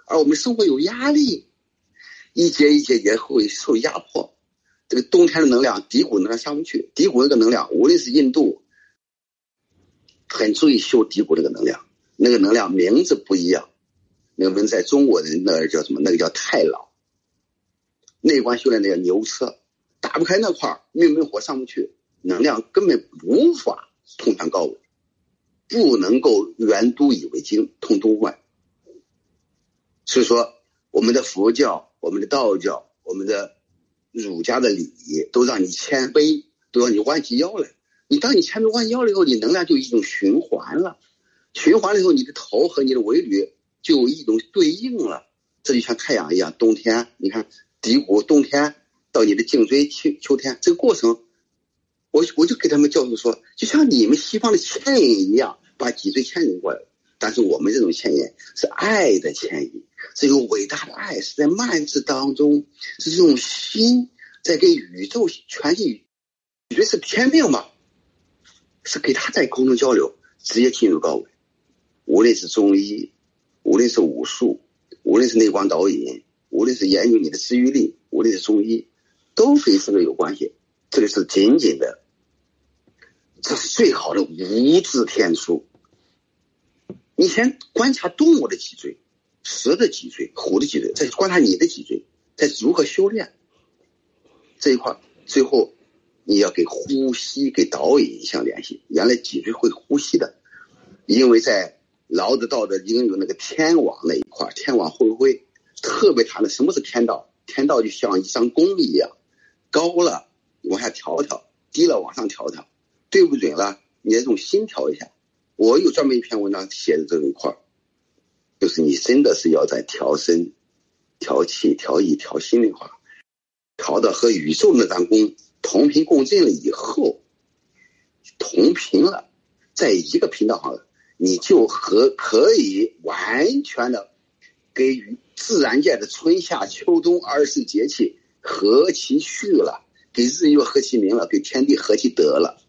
而我们生活有压力，一节一节节会受压迫。这个冬天的能量，低谷能量上不去，低谷那个能量，无论是印度，很注意修低谷那个能量，那个能量名字不一样，那个文在中国人那叫什么？那个叫太老。内观修炼那个牛车，打不开那块儿，命门火上不去，能量根本无法通向高维，不能够圆都以为经，通东外。所以说，我们的佛教、我们的道教、我们的儒家的礼仪，都让你谦卑，都让你弯起腰来。你当你谦卑弯腰了以后，你能量就一种循环了，循环了以后，你的头和你的尾闾就有一种对应了。这就像太阳一样，冬天你看。骶骨冬天到你的颈椎秋秋天这个过程，我我就给他们教授说，就像你们西方的牵引一样，把脊椎牵引过来。但是我们这种牵引是爱的牵引，是有伟大的爱，是在慢字当中，是这种心在跟宇宙全体，宇宙是天命嘛，是给他在沟通交流，直接进入高维。无论是中医，无论是武术，无论是内观导引。无论是研究你的治愈力，无论是中医，都非这个有关系。这个是紧紧的，这是最好的无字天书。你先观察动物的脊椎、蛇的脊椎、虎的脊椎，再观察你的脊椎，再如何修炼这一块。最后，你要给呼吸、给导引相联系。原来脊椎会呼吸的，因为在老子、道德经有那个天网那一块，天网恢恢。特别谈的什么是天道？天道就像一张弓一样，高了往下调调，低了往上调调，对不准了，你用心调一下。我有专门一篇文章写的这一块儿就是你真的是要在调身、调气、调意、调心的话，调到和宇宙那张弓同频共振了以后，同频了，在一个频道上，你就和可以完全的给予。自然界的春夏秋冬二十四节气合其序了，给日月合其明了，给天地合其德了。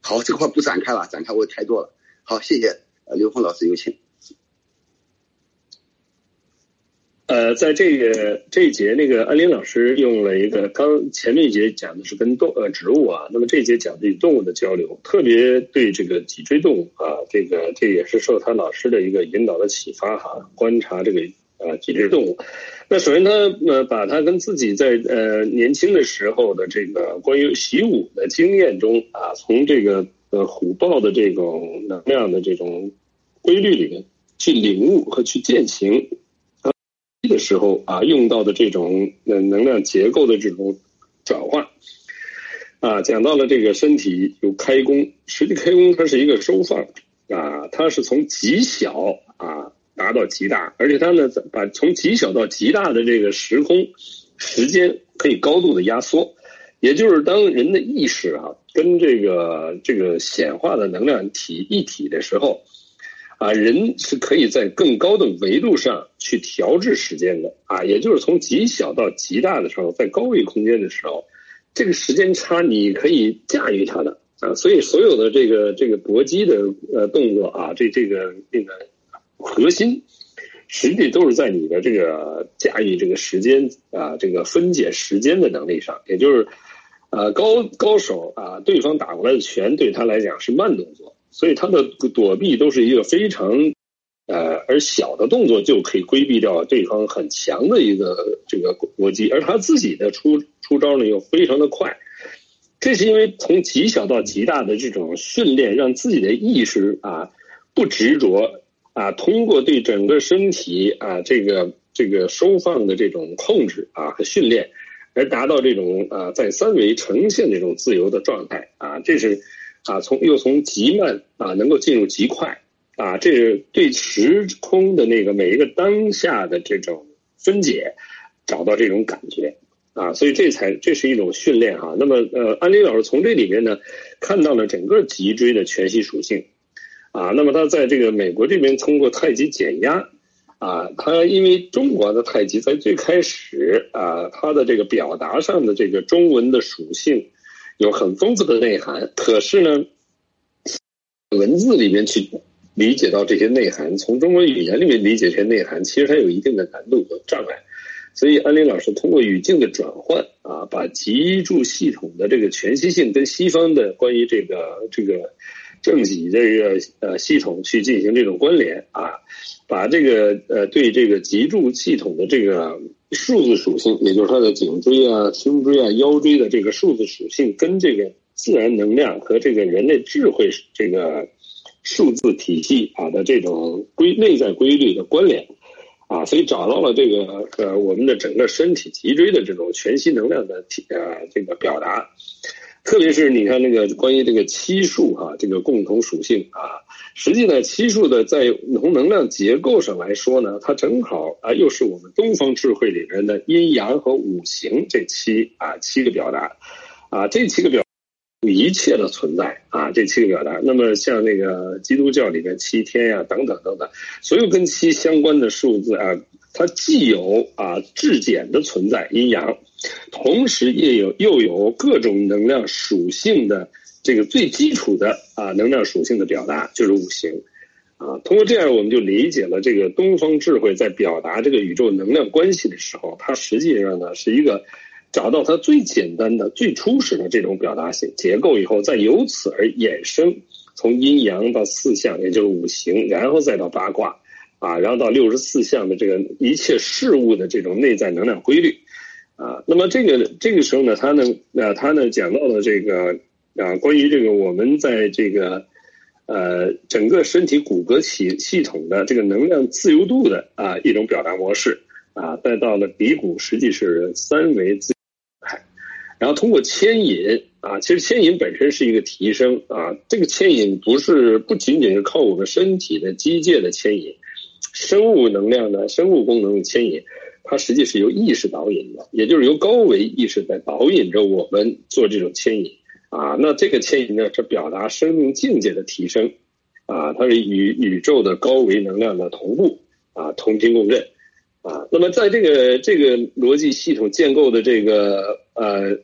好，这块不展开了，展开我太多了。好，谢谢刘峰老师，有请。呃，在这个这一节，那个安林老师用了一个刚前面一节讲的是跟动呃植物啊，那么这一节讲的与动物的交流，特别对这个脊椎动物啊，这个这也是受他老师的一个引导的启发哈，观察这个。啊，脊椎动物。那首先，他呃，把他跟自己在呃年轻的时候的这个关于习武的经验中啊，从这个呃虎豹的这种能量的这种规律里面去领悟和去践行啊的时候啊，用到的这种能能量结构的这种转换啊，讲到了这个身体有开弓，实际开弓它是一个收放啊，它是从极小啊。达到极大，而且它呢，把从极小到极大的这个时空时间可以高度的压缩，也就是当人的意识啊跟这个这个显化的能量体一体的时候，啊，人是可以在更高的维度上去调制时间的啊，也就是从极小到极大的时候，在高维空间的时候，这个时间差你可以驾驭它的啊，所以所有的这个这个搏击的呃动作啊，这这个那个。核心实际都是在你的这个驾驭这个时间啊，这个分解时间的能力上，也就是，呃，高高手啊，对方打过来的拳对他来讲是慢动作，所以他的躲避都是一个非常呃而小的动作就可以规避掉对方很强的一个这个搏击，而他自己的出出招呢又非常的快，这是因为从极小到极大的这种训练，让自己的意识啊不执着。啊，通过对整个身体啊这个这个收放的这种控制啊和训练，而达到这种啊在三维呈现这种自由的状态啊，这是啊从又从极慢啊能够进入极快啊，这是对时空的那个每一个当下的这种分解，找到这种感觉啊，所以这才这是一种训练哈。那么呃，安利老师从这里面呢，看到了整个脊椎的全息属性。啊，那么他在这个美国这边通过太极减压，啊，他因为中国的太极在最开始啊，它的这个表达上的这个中文的属性有很丰富的内涵，可是呢，文字里面去理解到这些内涵，从中国语言里面理解这些内涵，其实它有一定的难度和障碍。所以安林老师通过语境的转换啊，把脊柱系统的这个全息性跟西方的关于这个这个正脊这个呃系统去进行这种关联啊，把这个呃对这个脊柱系统的这个数字属性，也就是它的颈椎啊、胸椎啊、腰椎的这个数字属性，跟这个自然能量和这个人类智慧这个。数字体系啊的这种规内在规律的关联，啊，所以找到了这个呃我们的整个身体脊椎的这种全息能量的体呃这个表达，特别是你看那个关于这个七数哈这个共同属性啊，实际呢七数的在从能量结构上来说呢，它正好啊又是我们东方智慧里面的阴阳和五行这七啊七个表达，啊这七个表。一切的存在啊，这七个表达。那么像那个基督教里面七天呀，等等等等，所有跟七相关的数字啊，它既有啊质简的存在阴阳，同时也有又有各种能量属性的这个最基础的啊能量属性的表达，就是五行啊。通过这样，我们就理解了这个东方智慧在表达这个宇宙能量关系的时候，它实际上呢是一个。找到它最简单的、最初始的这种表达性结构以后，再由此而衍生，从阴阳到四象，也就是五行，然后再到八卦，啊，然后到六十四项的这个一切事物的这种内在能量规律，啊，那么这个这个时候呢，他呢，呃，他呢讲到了这个啊，关于这个我们在这个呃整个身体骨骼系系统的这个能量自由度的啊一种表达模式，啊，再到了鼻骨，实际是三维自。然后通过牵引啊，其实牵引本身是一个提升啊。这个牵引不是不仅仅是靠我们身体的机械的牵引，生物能量的生物功能的牵引，它实际是由意识导引的，也就是由高维意识在导引着我们做这种牵引啊。那这个牵引呢，是表达生命境界的提升啊，它是与宇宙的高维能量的同步啊，同频共振啊。那么在这个这个逻辑系统建构的这个呃。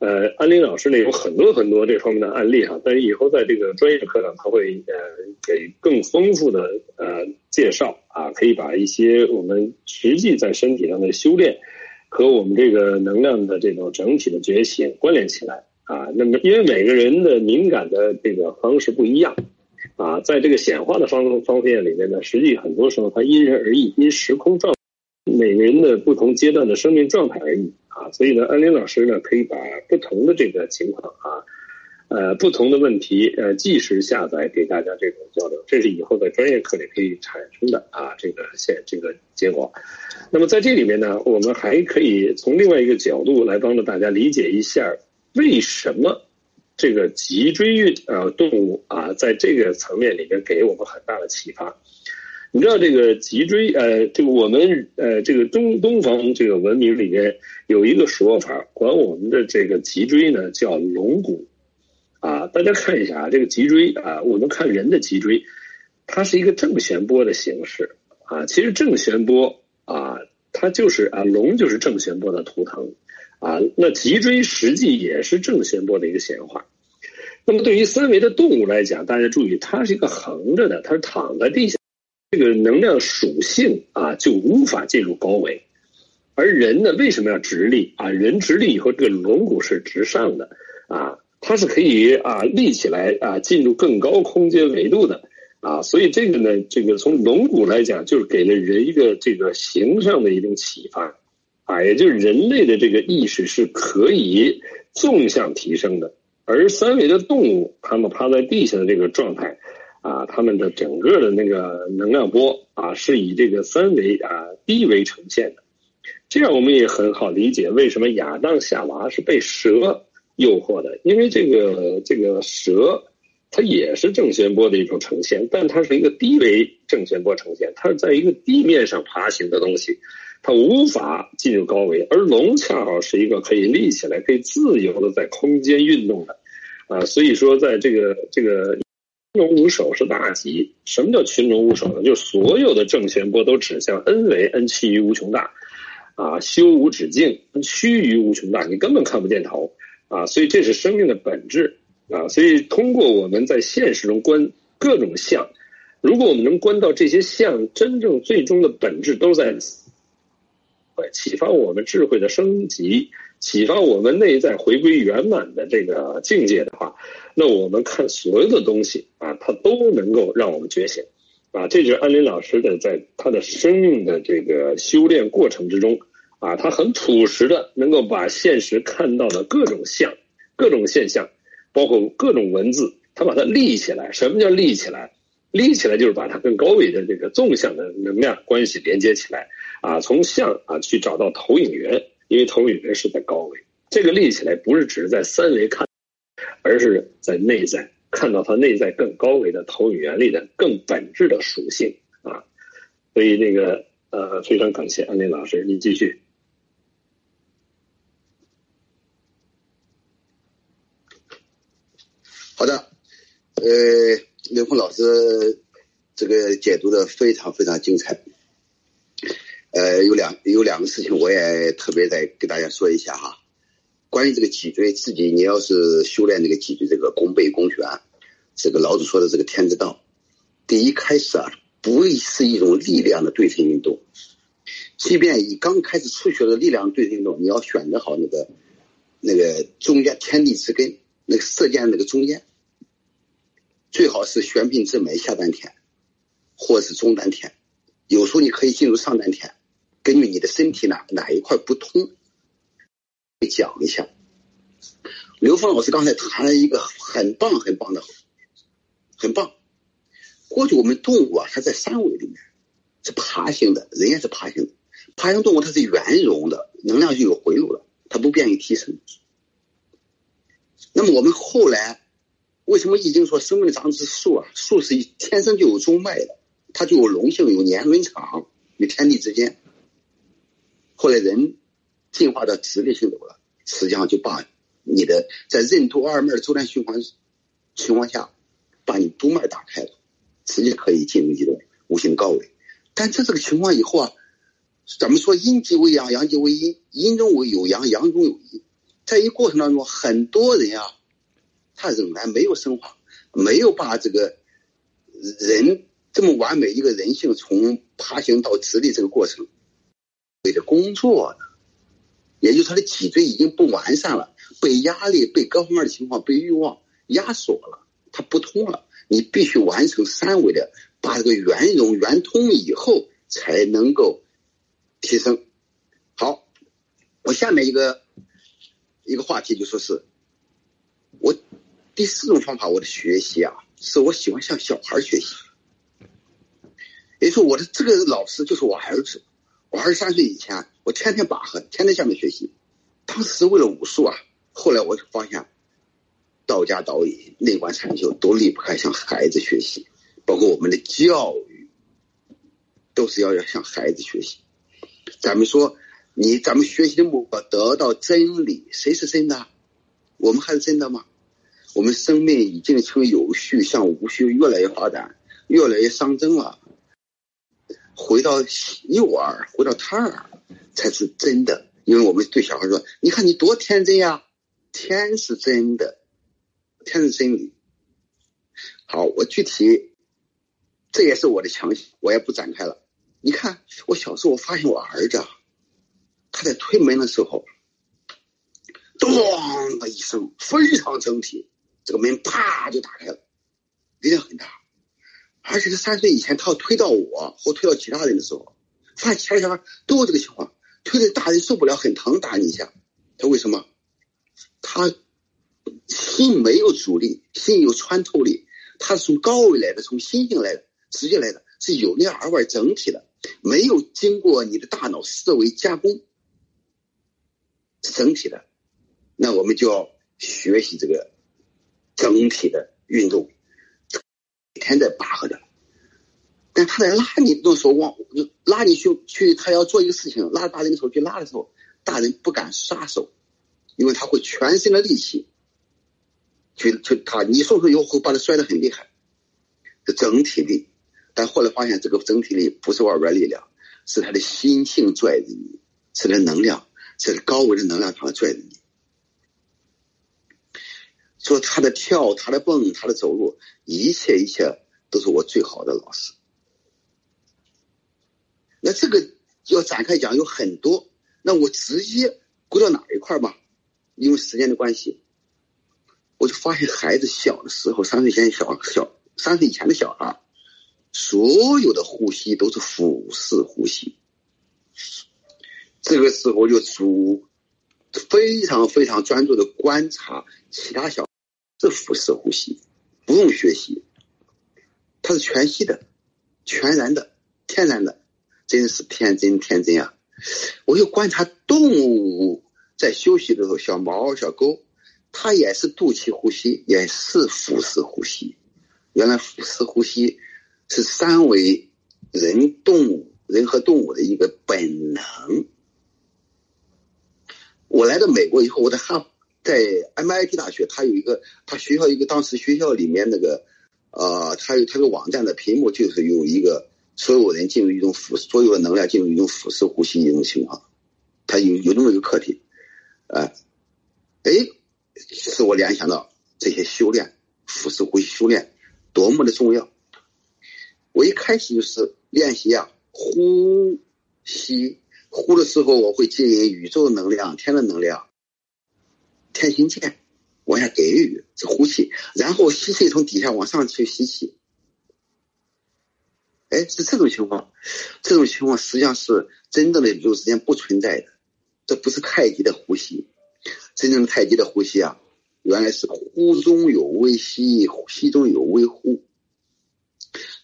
呃，安林老师呢有很多很多这方面的案例哈，但是以后在这个专业课上他会呃给更丰富的呃介绍啊，可以把一些我们实际在身体上的修炼和我们这个能量的这种整体的觉醒关联起来啊。那么因为每个人的敏感的这个方式不一样啊，在这个显化的方方面里面呢，实际很多时候它因人而异，因时空状每个人的不同阶段的生命状态而已。啊，所以呢，安林老师呢可以把不同的这个情况啊，呃，不同的问题呃，即时下载给大家这种交流，这是以后在专业课里可以产生的啊，这个现这个结果。那么在这里面呢，我们还可以从另外一个角度来帮助大家理解一下，为什么这个脊椎运呃动物啊，在这个层面里面给我们很大的启发。你知道这个脊椎呃，这个我们呃，这个东东方这个文明里面有一个说法，管我们的这个脊椎呢叫龙骨，啊，大家看一下啊，这个脊椎啊，我们看人的脊椎，它是一个正弦波的形式啊，其实正弦波啊，它就是啊，龙就是正弦波的图腾啊，那脊椎实际也是正弦波的一个显化。那么对于三维的动物来讲，大家注意，它是一个横着的，它是躺在地下。这个能量属性啊，就无法进入高维，而人呢，为什么要直立啊？人直立以后，这个龙骨是直上的啊，它是可以啊立起来啊，进入更高空间维度的啊，所以这个呢，这个从龙骨来讲，就是给了人一个这个形上的一种启发啊，也就是人类的这个意识是可以纵向提升的，而三维的动物，它们趴在地下的这个状态。啊，他们的整个的那个能量波啊，是以这个三维啊低维呈现的，这样我们也很好理解为什么亚当夏娃是被蛇诱惑的，因为这个这个蛇它也是正弦波的一种呈现，但它是一个低维正弦波呈现，它是在一个地面上爬行的东西，它无法进入高维，而龙恰好是一个可以立起来、可以自由的在空间运动的啊，所以说在这个这个。群龙无首是大吉。什么叫群龙无首呢？就是所有的正弦波都指向 n 为，n 趋于无穷大，啊，修无止境，趋于无穷大，你根本看不见头，啊，所以这是生命的本质，啊，所以通过我们在现实中观各种相，如果我们能观到这些相真正最终的本质都在。会，启发我们智慧的升级，启发我们内在回归圆满的这个境界的话，那我们看所有的东西啊，它都能够让我们觉醒。啊，这就是安林老师的在他的生命的这个修炼过程之中，啊，他很朴实的能够把现实看到的各种像、各种现象，包括各种文字，他把它立起来。什么叫立起来？立起来就是把它跟高维的这个纵向的能量关系连接起来。啊，从像啊去找到投影源，因为投影源是在高维。这个立起来不是只是在三维看，而是在内在。看到他内在更高维的投影原理的更本质的属性啊，所以那个呃非常感谢安林老师，你继续。好的，呃，刘峰老师这个解读的非常非常精彩。呃，有两有两个事情，我也特别再给大家说一下哈。关于这个脊椎，自己你要是修炼这个脊椎，这个功背功悬，这个老子说的这个天之道，第一开始啊，不会是一种力量的对称运动。即便以刚开始初学的力量对称运动，你要选择好那个那个中间天地之根，那个射箭那个中间，最好是悬臂之门下丹田，或是中丹田。有时候你可以进入上丹田，根据你的身体哪哪一块不通。讲一下，刘峰老师刚才谈了一个很棒很棒的，很棒。过去我们动物啊，它在三维里面是爬行的，人也是爬行的。爬行动物它是圆融的，能量就有回路了，它不便于提升。那么我们后来为什么易经说生命的长是树啊？树是天生就有中脉的，它就有龙性，有年轮长，与天地之间。后来人。进化到直立行走了，实际上就把你的在任督二脉的周转循环情况下，把你督脉打开了，直接可以进入一种无形高位。但这这个情况以后啊，咱们说阴极为阳，阳极为阴，阴中为有阳，阳中有阴，在一过程当中，很多人啊，他仍然没有升华，没有把这个人这么完美一个人性从爬行到直立这个过程，为了工作呢。也就是他的脊椎已经不完善了，被压力、被各方面的情况、被欲望压缩了，它不通了。你必须完成三维的，把这个圆融圆通以后，才能够提升。好，我下面一个一个话题就说是，我第四种方法，我的学习啊，是我喜欢向小孩学习。也就是说，我的这个老师就是我儿子。我二十三岁以前，我天天把和，天天向他学习。当时为了武术啊，后来我就发现，道家导引、内观禅修都离不开向孩子学习，包括我们的教育，都是要要向孩子学习。咱们说，你咱们学习的目标得到真理，谁是真的？我们还是真的吗？我们生命已经从有序向无序越来越发展，越来越上真了。回到幼儿，回到胎儿，才是真的。因为我们对小孩说：“你看你多天真呀，天是真的，天是真理。”好，我具体，这也是我的强项，我也不展开了。你看，我小时候我发现我儿子，他在推门的时候，咚的一声，非常整体，这个门啪就打开了，力量很大。而且他三岁以前，他要推到我或推到其他人的时候，发现其他小孩都有这个情况，推的大人受不了，很疼，打你一下。他为什么？他心没有阻力，心有穿透力，他是从高位来的，从心性来的，直接来的，是由内而外整体的，没有经过你的大脑思维加工，是整体的。那我们就要学习这个整体的运动。在拔河着，但他在拉你的时候，往拉你去去，他要做一个事情，拉大人的时候去拉的时候，大人不敢撒手，因为他会全身的力气去去他，你松手以后会把他摔得很厉害，是整体力。但后来发现，这个整体力不是外边力量，是他的心性拽着你，是他能量，是高维的能量场拽着你。说他的跳，他的蹦，他的走路，一切一切都是我最好的老师。那这个要展开讲有很多，那我直接归到哪一块吧？因为时间的关系，我就发现孩子小的时候，三岁前小小三岁以前的小孩，所有的呼吸都是腹式呼吸。这个时候就主非常非常专注的观察其他小，是腹式呼吸不用学习，它是全息的、全然的、天然的，真是天真天真啊！我又观察动物在休息的时候，小猫、小狗，它也是肚脐呼吸，也是腹式呼吸。原来腹式呼吸是三维人、动物、人和动物的一个本能。我来到美国以后，我在哈在 MIT 大学，他有一个他学校一个当时学校里面那个，呃，他有他个网站的屏幕就是有一个所有人进入一种腹所有的能量进入一种腹式呼吸一种情况，他有有那么一个课题，啊，哎，使我联想到这些修炼腹式呼吸修炼多么的重要。我一开始就是练习啊呼吸。呼的时候，我会接引宇宙能量、天的能量、天行健往下给予，是呼气，然后吸气从底下往上去吸气。哎，是这种情况，这种情况实际上是真正的宇宙之间不存在的，这不是太极的呼吸，真正的太极的呼吸啊，原来是呼中有微吸，吸中有微呼。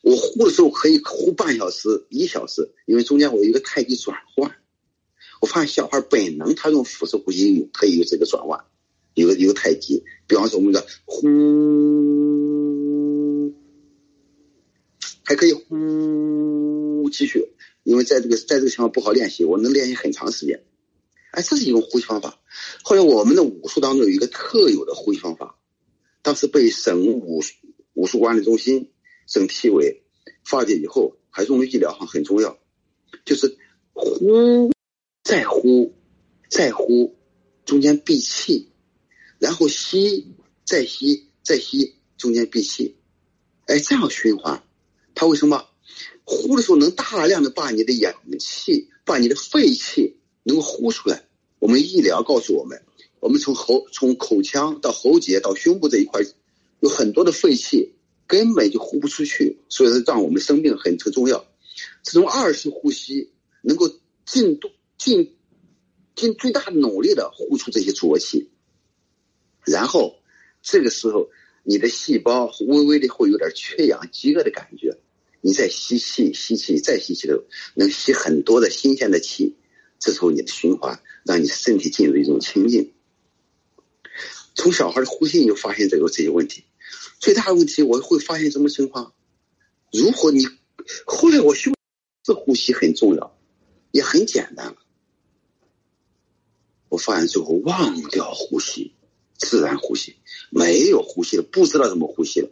我呼的时候可以呼半小时、一小时，因为中间我有一个太极转换。我发现小孩本能他用腹式呼吸有可以有这个转换，有有太极。比方说我们的呼，还可以呼继续，因为在这个在这个情况不好练习，我能练习很长时间。哎，这是一种呼吸方法。后来我们的武术当中有一个特有的呼吸方法，当时被省武武术管理中心。省体委发现以后，还用于医疗上很重要，就是呼，再呼，再呼，中间闭气，然后吸，再吸，再吸，中间闭气，哎，这样循环，它为什么呼的时候能大量的把你的氧气、把你的废气能够呼出来？我们医疗告诉我们，我们从喉、从口腔到喉结到胸部这一块，有很多的废气。根本就呼不出去，所以说让我们生病很很重要。这种二次呼吸能够尽度尽尽最大努力的呼出这些浊气，然后这个时候你的细胞微微的会有点缺氧饥饿的感觉，你再吸气吸气再吸气的能吸很多的新鲜的气，这时候你的循环让你身体进入一种清净。从小孩的呼吸你就发现这个这些问题。最大的问题，我会发现什么情况？如果你后来我修，这呼吸很重要，也很简单了。我发现最后忘掉呼吸，自然呼吸，没有呼吸了，不知道怎么呼吸了。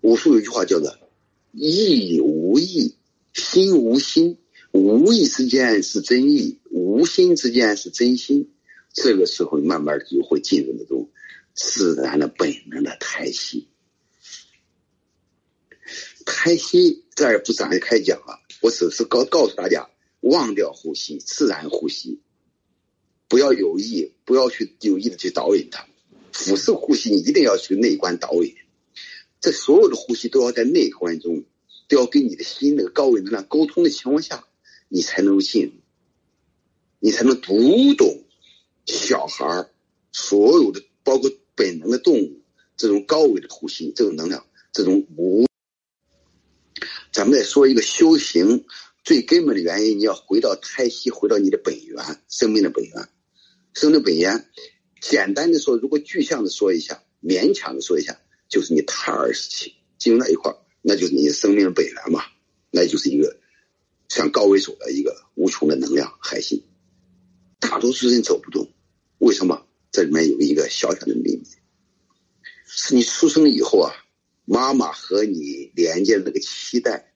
武术有一句话叫做“意无意，心无心，无意之间是真意，无心之间是真心”。这个时候，慢慢就会进入那种自然的本能的胎息。开吸，这儿不展开讲了。我只是告告诉大家，忘掉呼吸，自然呼吸，不要有意，不要去有意的去导引它。腹式呼吸，你一定要去内观导引。这所有的呼吸都要在内观中，都要跟你的心那个高维能量沟通的情况下，你才能够进入，你才能读懂小孩儿所有的，包括本能的动物这种高维的呼吸，这种能量，这种无。咱们再说一个修行最根本的原因，你要回到胎息，回到你的本源，生命的本源，生命的本源。简单的说，如果具象的说一下，勉强的说一下，就是你胎儿时期进入那一块儿那就是你生命的本源嘛，那就是一个向高维走的一个无穷的能量海星。大多数人走不动，为什么？这里面有一个小小的秘密，是你出生以后啊。妈妈和你连接的那个脐带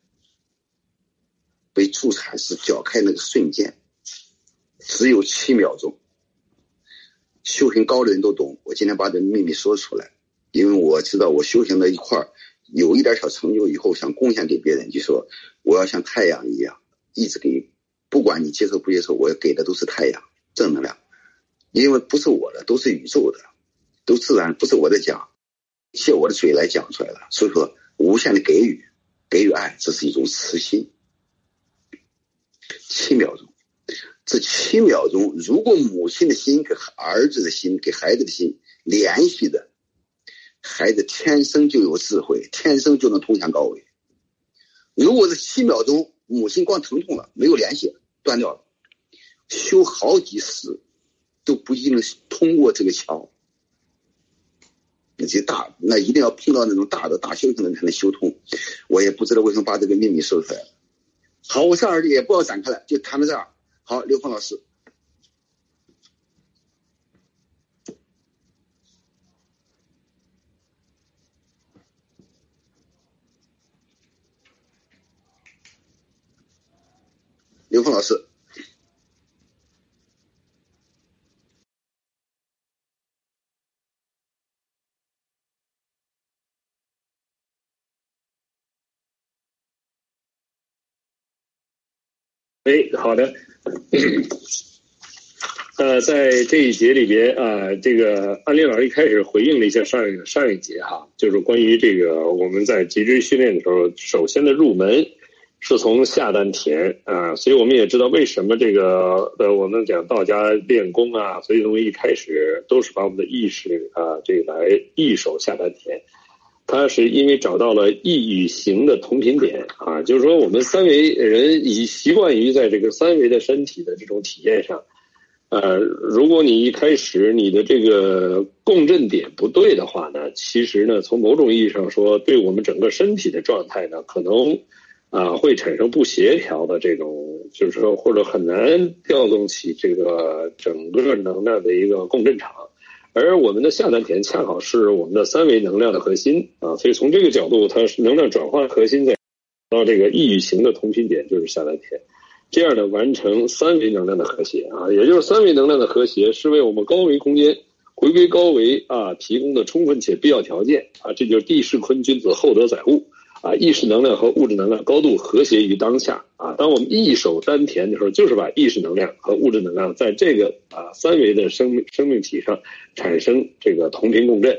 被助产士绞开那个瞬间，只有七秒钟。修行高的人都懂，我今天把这秘密说出来，因为我知道我修行的一块儿有一点小成就以后，想贡献给别人，就说我要像太阳一样，一直给不管你接受不接受，我给的都是太阳正能量，因为不是我的，都是宇宙的，都自然不是我在讲，借我的嘴来讲出来的。所以说，无限的给予，给予爱，这是一种慈心。七秒钟，这七秒钟，如果母亲的心跟儿子的心、给孩子的心联系的，孩子天生就有智慧，天生就能通向高维。如果是七秒钟，母亲光疼痛了，没有联系，断掉了，修好几世都不一定能通过这个桥。那些大，那一定要碰到那种大的大修行人才能修通。我也不知道为什么把这个秘密说出来了。好，我这儿也不要展开了，就谈到这儿。好，刘峰老师，刘峰老师，哎，好的。呃，在这一节里边啊，这个安林老师一开始回应了一下上一上一节哈，就是关于这个我们在脊椎训练的时候，首先的入门是从下丹田啊，所以我们也知道为什么这个呃，我们讲道家练功啊，所以从一开始都是把我们的意识啊，这个来一手下丹田。他是因为找到了意与形的同频点啊，就是说我们三维人已习惯于在这个三维的身体的这种体验上，呃，如果你一开始你的这个共振点不对的话呢，其实呢，从某种意义上说，对我们整个身体的状态呢，可能啊会产生不协调的这种，就是说或者很难调动起这个整个能量的一个共振场。而我们的下丹田恰好是我们的三维能量的核心啊，所以从这个角度，它是能量转换核心在到这个意与形的同频点就是下丹田，这样的完成三维能量的和谐啊，也就是三维能量的和谐是为我们高维空间回归高维啊提供的充分且必要条件啊，这就是地势坤君子厚德载物。啊，意识能量和物质能量高度和谐于当下啊！当我们一手丹田的时候，就是把意识能量和物质能量在这个啊三维的生命生命体上产生这个同频共振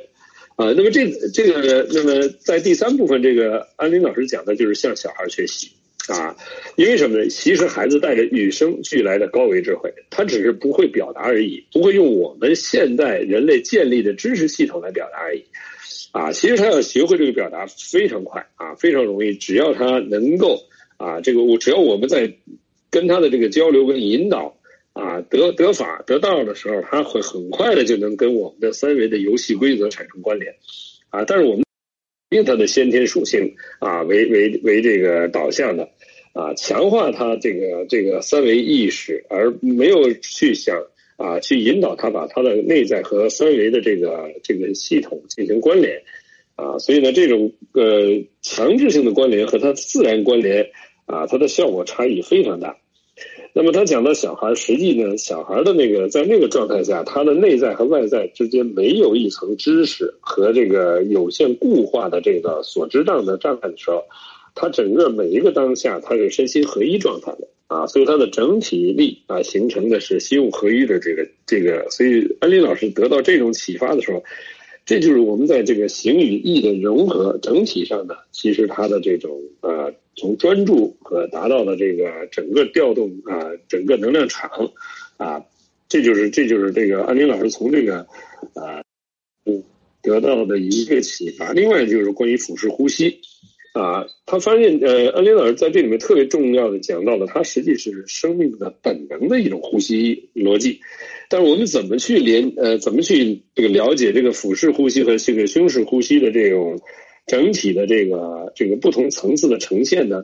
啊。那么这这个，那么在第三部分，这个安林老师讲的就是向小孩学习啊，因为什么呢？其实孩子带着与生俱来的高维智慧，他只是不会表达而已，不会用我们现代人类建立的知识系统来表达而已。啊，其实他要学会这个表达非常快啊，非常容易。只要他能够啊，这个我只要我们在跟他的这个交流跟引导啊，得得法得道的时候，他会很快的就能跟我们的三维的游戏规则产生关联啊。但是我们用他的先天属性啊为为为这个导向的啊，强化他这个这个三维意识，而没有去想。啊，去引导他把他的内在和三维的这个这个系统进行关联，啊，所以呢，这种呃强制性的关联和它自然关联，啊，它的效果差异非常大。那么他讲到小孩，实际呢，小孩的那个在那个状态下，他的内在和外在之间没有一层知识和这个有限固化的这个所知障的障碍的时候，他整个每一个当下，他是身心合一状态的。啊，所以它的整体力啊，形成的是心物合一的这个这个，所以安林老师得到这种启发的时候，这就是我们在这个形与意的融合整体上呢，其实它的这种呃，从专注和达到的这个整个调动啊，整个能量场啊，这就是这就是这个安林老师从这个啊嗯得到的一个启发。另外就是关于腹式呼吸。啊，他发现，呃，恩林老师在这里面特别重要的讲到了，它实际是生命的本能的一种呼吸逻辑。但是我们怎么去连，呃，怎么去这个了解这个腹式呼吸和这个胸式呼吸的这种整体的这个这个不同层次的呈现呢？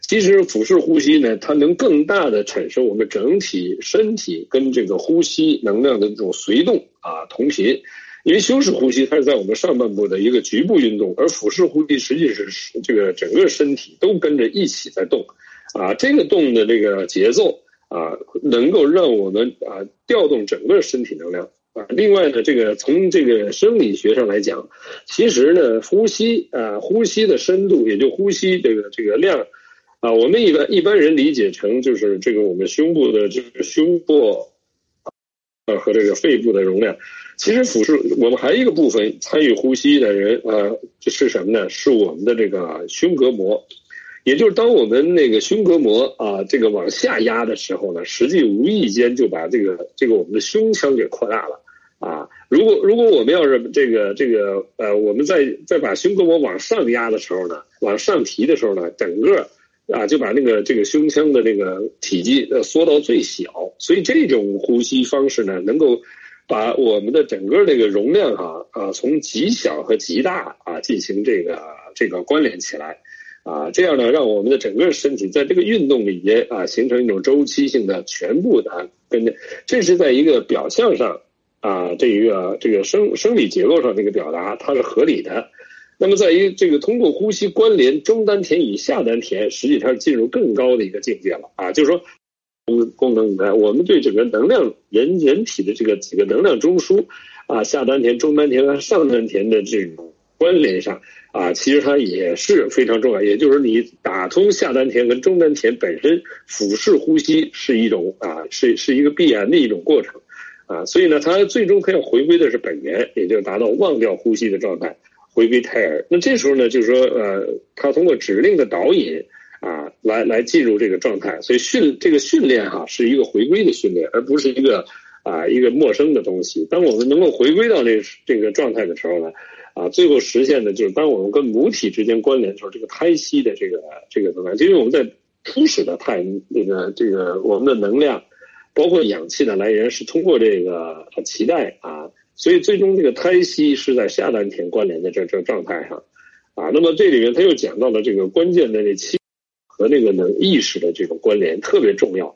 其实腹式呼吸呢，它能更大的产生我们整体身体跟这个呼吸能量的这种随动啊同频。因为胸式呼吸它是在我们上半部的一个局部运动，而腹式呼吸实际是这个整个身体都跟着一起在动，啊，这个动的这个节奏啊，能够让我们啊调动整个身体能量啊。另外呢，这个从这个生理学上来讲，其实呢，呼吸啊，呼吸的深度也就呼吸这个这个量。啊，我们一般一般人理解成就是这个我们胸部的这个胸部，啊和这个肺部的容量。其实俯视我们还有一个部分参与呼吸的人啊，这是什么呢？是我们的这个胸膈膜。也就是当我们那个胸膈膜啊这个往下压的时候呢，实际无意间就把这个这个我们的胸腔给扩大了啊。如果如果我们要是这个这个呃，我们在在把胸膈膜往上压的时候呢，往上提的时候呢，整个啊就把那个这个胸腔的这个体积呃缩到最小。所以这种呼吸方式呢，能够把我们的整个这个容量哈啊从极小和极大啊进行这个这个关联起来。啊，这样呢，让我们的整个身体在这个运动里边啊，形成一种周期性的全部的跟着，这是在一个表象上啊，这一个这个生生理结构上这个表达它是合理的。那么，在于这个通过呼吸关联中丹田与下丹田，实际上进入更高的一个境界了啊，就是说功功能以外，我们对整个能量人人体的这个几个能量中枢啊，下丹田、中丹田和上丹田的这种关联上。啊，其实它也是非常重要，也就是你打通下丹田跟中丹田本身，俯视呼吸是一种啊，是是一个必然的一种过程，啊，所以呢，它最终它要回归的是本源，也就是达到忘掉呼吸的状态，回归胎儿。那这时候呢，就是说，呃，它通过指令的导引啊，来来进入这个状态，所以训这个训练哈，是一个回归的训练，而不是一个啊一个陌生的东西。当我们能够回归到这这个状态的时候呢？啊，最后实现的就是当我们跟母体之间关联的时候，这个胎息的这个这个能量，因为我们在初始的胎那个这个我们的能量，包括氧气的来源是通过这个脐带啊，所以最终这个胎息是在下丹田关联的这这状态上，啊，那么这里面他又讲到了这个关键的这气和那个能意识的这种关联特别重要。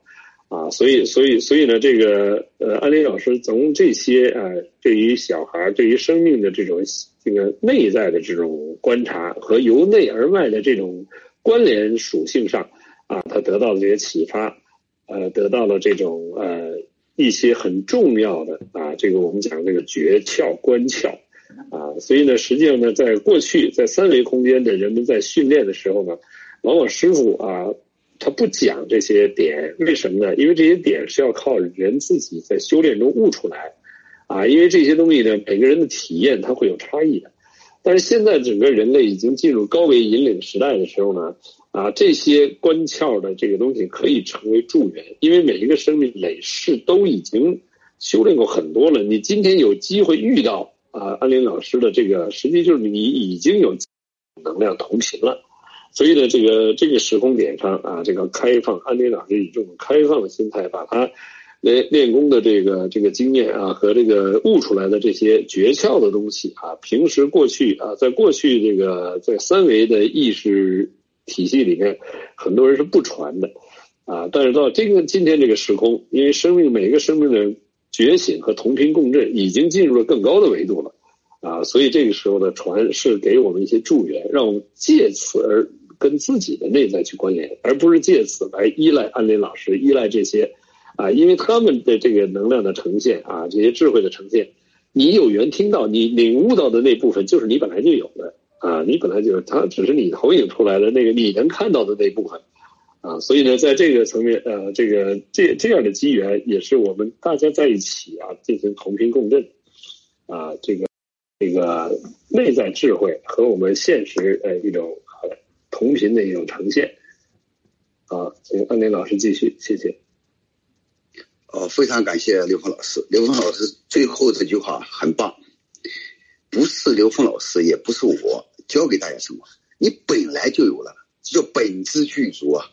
啊，所以，所以，所以呢，这个呃，安林老师从这些呃，对于小孩对于生命的这种这个内在的这种观察和由内而外的这种关联属性上，啊，他得到了这些启发，呃，得到了这种呃一些很重要的啊，这个我们讲这个诀窍关窍，啊，所以呢，实际上呢，在过去在三维空间的人们在训练的时候呢，往往师傅啊。他不讲这些点，为什么呢？因为这些点是要靠人自己在修炼中悟出来，啊，因为这些东西呢，每个人的体验它会有差异的。但是现在整个人类已经进入高维引领时代的时候呢，啊，这些关窍的这个东西可以成为助缘，因为每一个生命累世都已经修炼过很多了。你今天有机会遇到啊，安林老师的这个，实际就是你已经有能量同频了。所以呢，这个这个时空点上啊，这个开放，安迪老师以这种开放的心态，把他练练功的这个这个经验啊，和这个悟出来的这些诀窍的东西啊，平时过去啊，在过去这个在三维的意识体系里面，很多人是不传的啊，但是到这个今天这个时空，因为生命每一个生命的觉醒和同频共振，已经进入了更高的维度了啊，所以这个时候的传是给我们一些助缘，让我们借此而。跟自己的内在去关联，而不是借此来依赖安林老师，依赖这些，啊，因为他们的这个能量的呈现啊，这些智慧的呈现，你有缘听到，你领悟到的那部分就是你本来就有的啊，你本来就是他，只是你投影出来的那个你能看到的那部分，啊，所以呢，在这个层面，呃，这个这这样的机缘，也是我们大家在一起啊，进行同频共振，啊，这个这个内在智慧和我们现实呃一种。同频的一种呈现，啊，请安林老师继续，谢谢。哦，非常感谢刘峰老师。刘峰老师最后这句话很棒，不是刘峰老师，也不是我教给大家什么，你本来就有了，叫本质具足啊，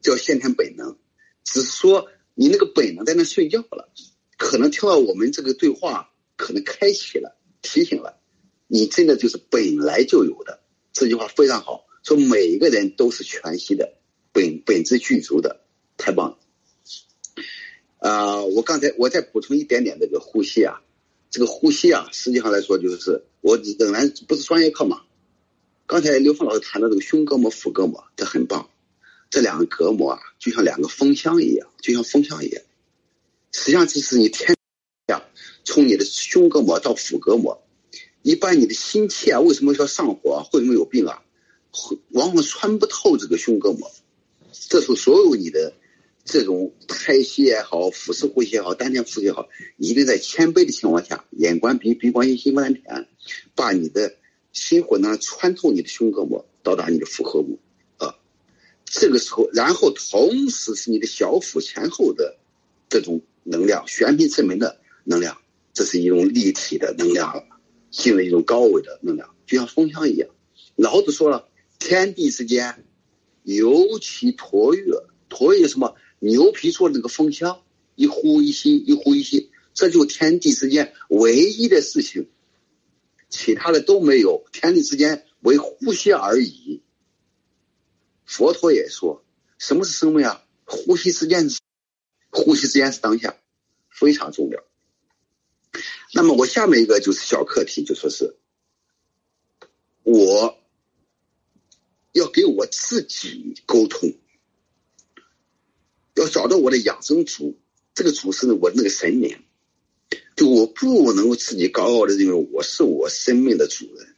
叫先天本能，只是说你那个本能在那睡觉了，可能听到我们这个对话，可能开启了，提醒了，你真的就是本来就有的。这句话非常好。说每一个人都是全息的，本本质具足的，太棒了。啊，我刚才我再补充一点点这个呼吸啊，这个呼吸啊，实际上来说就是我仍然不是专业课嘛。刚才刘峰老师谈的这个胸膈膜、腹膈膜，这很棒。这两个隔膜啊，就像两个风箱一样，就像风箱一样。实际上就是你天呀，从你的胸膈膜到腹膈膜，一般你的心气啊，为什么说上火？为什么有病啊？往往穿不透这个胸膈膜，这时候所有你的这种胎息也好、腹式呼吸也好、丹田呼吸也好，一定在谦卑的情况下，眼观鼻，鼻观心，心观丹田，把你的心火呢穿透你的胸膈膜，到达你的腹核部啊。这个时候，然后同时是你的小腹前后的这种能量，玄牝之门的能量，这是一种立体的能量了，进入一种高维的能量，就像风箱一样。老子说了，天地之间，尤其橐越，橐越什么？牛皮做的那个风箱，一呼一吸，一呼一吸，这就天地之间唯一的事情，其他的都没有。天地之间为呼吸而已。佛陀也说，什么是生命啊？呼吸之间，呼吸之间是当下，非常重要。那么我下面一个就是小课题，就说是我。要给我自己沟通，要找到我的养生主，这个主是我那个神明，就我不能够自己高傲的认为我是我生命的主人，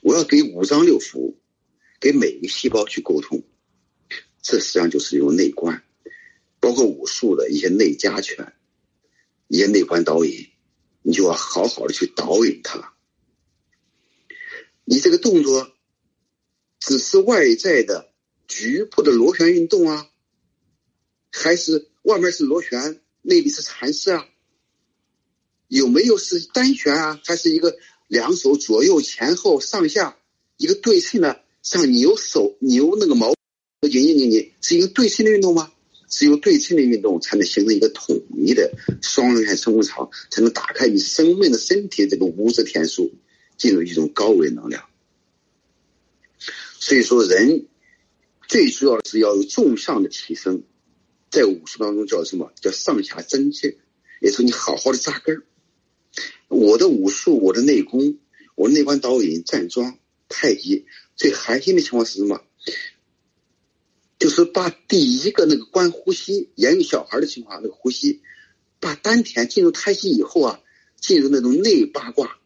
我要给五脏六腑，给每一个细胞去沟通，这实际上就是一种内观，包括武术的一些内家拳，一些内观导引，你就要好好的去导引它，你这个动作。只是外在的局部的螺旋运动啊，还是外面是螺旋，内里是蚕丝啊？有没有是单旋啊？还是一个两手左右前后上下一个对称的，像牛手牛那个毛，拧拧拧拧，是一个对称的运动吗？只有对称的运动才能形成一个统一的双螺旋生物场，才能打开你生命的身体这个无质天数，进入一种高维能量。所以说，人最主要的是要有纵向的提升，在武术当中叫什么叫上下针劲，也说你好好的扎根儿。我的武术，我的内功，我内观导引、站桩、太极，最核心的情况是什么？就是把第一个那个观呼吸，言语小孩的情况，那个呼吸，把丹田进入太极以后啊，进入那种内八卦。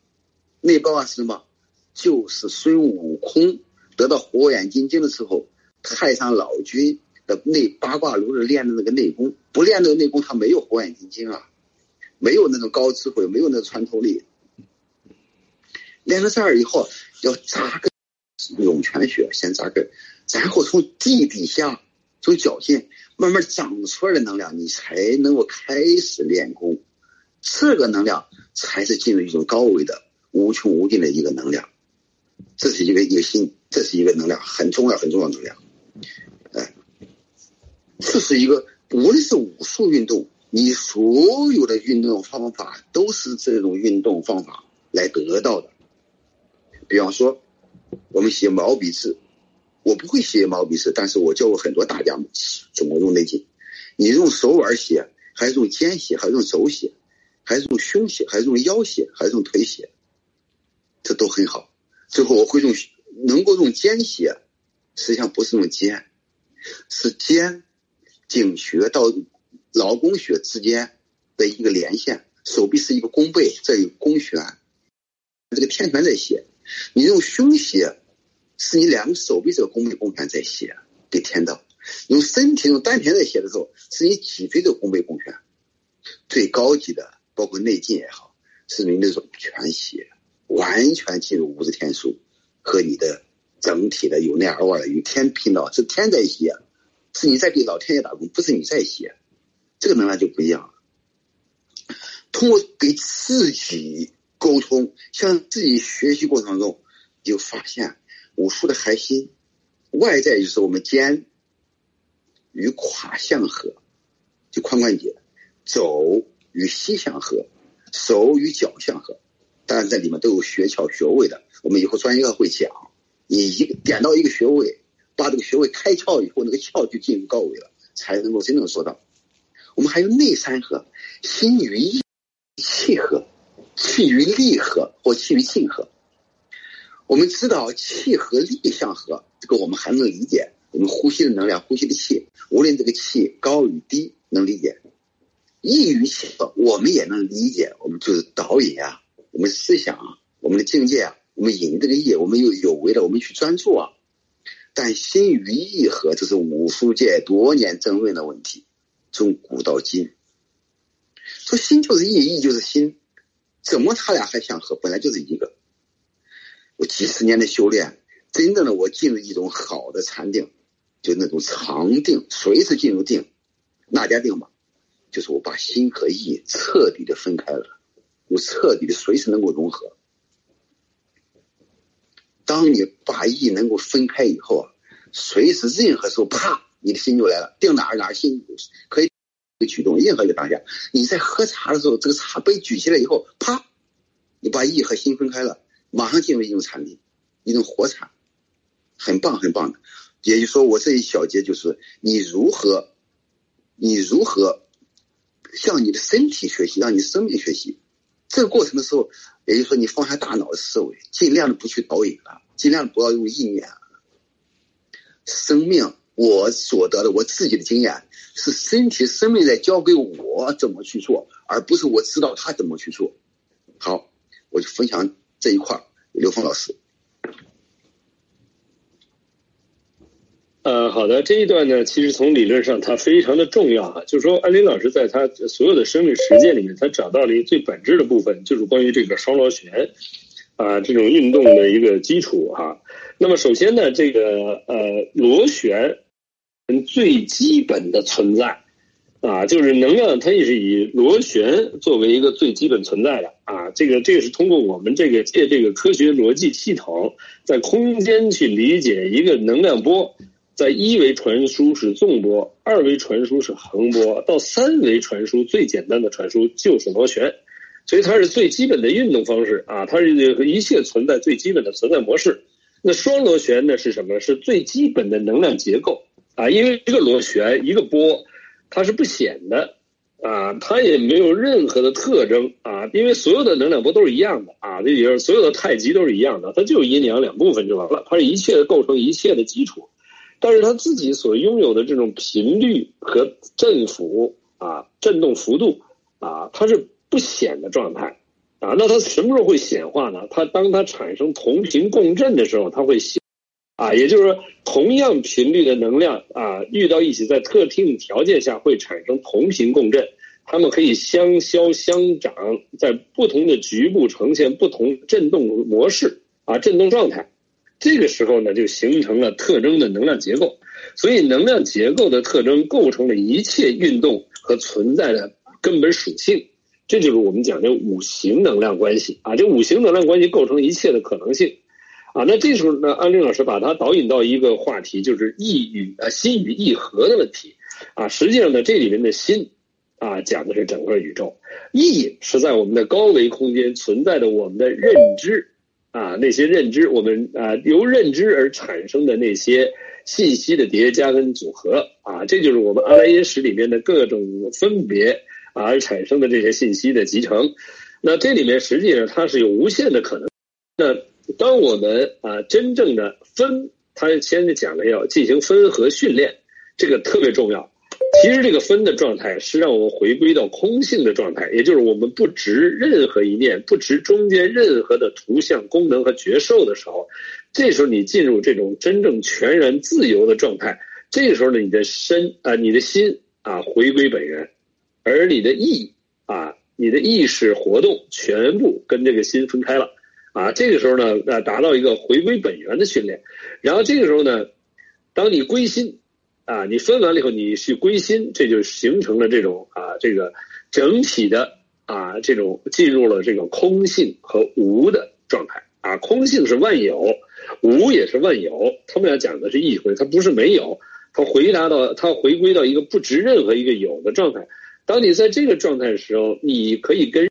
内八卦是什么？就是孙悟空。得到火眼金睛的时候，太上老君的内八卦炉是练的那个内功，不练那个内功，他没有火眼金睛啊，没有那种高智慧，没有那个穿透力。练到这儿以后，要扎根涌泉穴，先扎根，然后从地底下，从脚心慢慢长出来的能量，你才能够开始练功。这个能量才是进入一种高维的无穷无尽的一个能量，这是一个一个心。这是一个能量很重要、很重要的能量，哎，这是一个无论是武术运动，你所有的运动方法都是这种运动方法来得到的。比方说，我们写毛笔字，我不会写毛笔字，但是我教过很多大家怎么用内劲。你用手腕写，还是用肩写，还是用手写，还是用胸写，还是用腰写，还是用腿写，这都很好。最后我会用。能够用肩写，实际上不是用肩，是肩颈穴到劳宫穴之间的一个连线。手臂是一个弓背，这有弓弦，这个天泉在写。你用胸写，是你两个手臂这个弓背弓弦在写给天道。用身体用丹田在写的时候，是你脊椎的弓背弓弦。最高级的，包括内劲也好，是你那种全写，完全进入五字天书。和你的整体的由内而外的与天频道，是天在写，是你在给老天爷打工，不是你在写，这个能量就不一样了。通过给自己沟通，向自己学习过程中，就发现武术的核心，外在就是我们肩与胯相合，就髋关节，肘与膝相合，手与脚相合。当然，这里面都有穴窍穴位的。我们以后专业课会讲，你一个点到一个穴位，把这个穴位开窍以后，那个窍就进入高位了，才能够真正做到。我们还有内三合，心与意气合，气与力合或气与静合。我们知道气和力相合，这个我们还能理解。我们呼吸的能量，呼吸的气，无论这个气高与低，能理解。意与气合，我们也能理解。我们就是导引啊。我们思想，我们的境界啊，我们引这个意，我们又有为的，我们去专注啊。但心与意合，这是武术界多年争论的问题，从古到今。说心就是意，意就是心，怎么他俩还想合？本来就是一个。我几十年的修炼，真正的我进入一种好的禅定，就那种长定，随时进入定。哪家定嘛？就是我把心和意彻底的分开了，我彻底的随时能够融合。当你把意能够分开以后啊，随时任何时候，啪，你的心就来了。定哪儿哪儿心可以驱动任何一个当下。你在喝茶的时候，这个茶杯举起来以后，啪，你把意和心分开了，马上进入一种禅定，一种活禅，很棒很棒的。也就是说，我这一小节就是你如何，你如何向你的身体学习，让你生命学习。这个过程的时候，也就是说，你放下大脑的思维，尽量的不去导引了。尽量不要用意念。生命，我所得的我自己的经验是身体生命在教给我怎么去做，而不是我知道他怎么去做。好，我就分享这一块刘峰老师。呃，好的，这一段呢，其实从理论上它非常的重要啊，就是说安林老师在他所有的生命实践里面，他找到了一个最本质的部分，就是关于这个双螺旋。啊，这种运动的一个基础哈。那么首先呢，这个呃螺旋最基本的存在啊，就是能量它也是以螺旋作为一个最基本存在的啊。这个这个是通过我们这个借这个科学逻辑系统，在空间去理解一个能量波，在一维传输是纵波，二维传输是横波，到三维传输最简单的传输就是螺旋。所以它是最基本的运动方式啊，它是一切存在最基本的存在模式。那双螺旋呢是什么？是最基本的能量结构啊，因为一个螺旋一个波，它是不显的啊，它也没有任何的特征啊，因为所有的能量波都是一样的啊，这也是所有的太极都是一样的，它就阴阳两部分就完了，它是一切的构成一切的基础。但是它自己所拥有的这种频率和振幅啊，振动幅度啊，它是。不显的状态，啊，那它什么时候会显化呢？它当它产生同频共振的时候，它会显，啊，也就是说，同样频率的能量啊，遇到一起，在特定条件下会产生同频共振，它们可以相消相长，在不同的局部呈现不同振动模式啊，振动状态。这个时候呢，就形成了特征的能量结构。所以，能量结构的特征构成了一切运动和存在的根本属性。这就是我们讲的五行能量关系啊，这五行能量关系构成一切的可能性啊。那这时候呢，安利老师把它导引到一个话题，就是意与啊心与意合的问题啊。实际上呢，这里面的心啊，讲的是整个宇宙；意是在我们的高维空间存在的我们的认知啊，那些认知，我们啊由认知而产生的那些信息的叠加跟组合啊，这就是我们阿赖耶识里面的各种分别。而产生的这些信息的集成，那这里面实际上它是有无限的可能。那当我们啊真正的分，他先讲了要进行分和训练，这个特别重要。其实这个分的状态是让我们回归到空性的状态，也就是我们不执任何一念，不执中间任何的图像、功能和觉受的时候，这时候你进入这种真正全然自由的状态。这个时候呢，你的身啊，你的心啊，回归本源。而你的意啊，你的意识活动全部跟这个心分开了啊，这个时候呢，呃，达到一个回归本源的训练。然后这个时候呢，当你归心啊，你分完了以后，你去归心，这就形成了这种啊，这个整体的啊，这种进入了这个空性和无的状态啊。空性是万有，无也是万有。他们要讲的是一回，它不是没有，它回答到它回归到一个不值任何一个有的状态。当你在这个状态的时候，你可以跟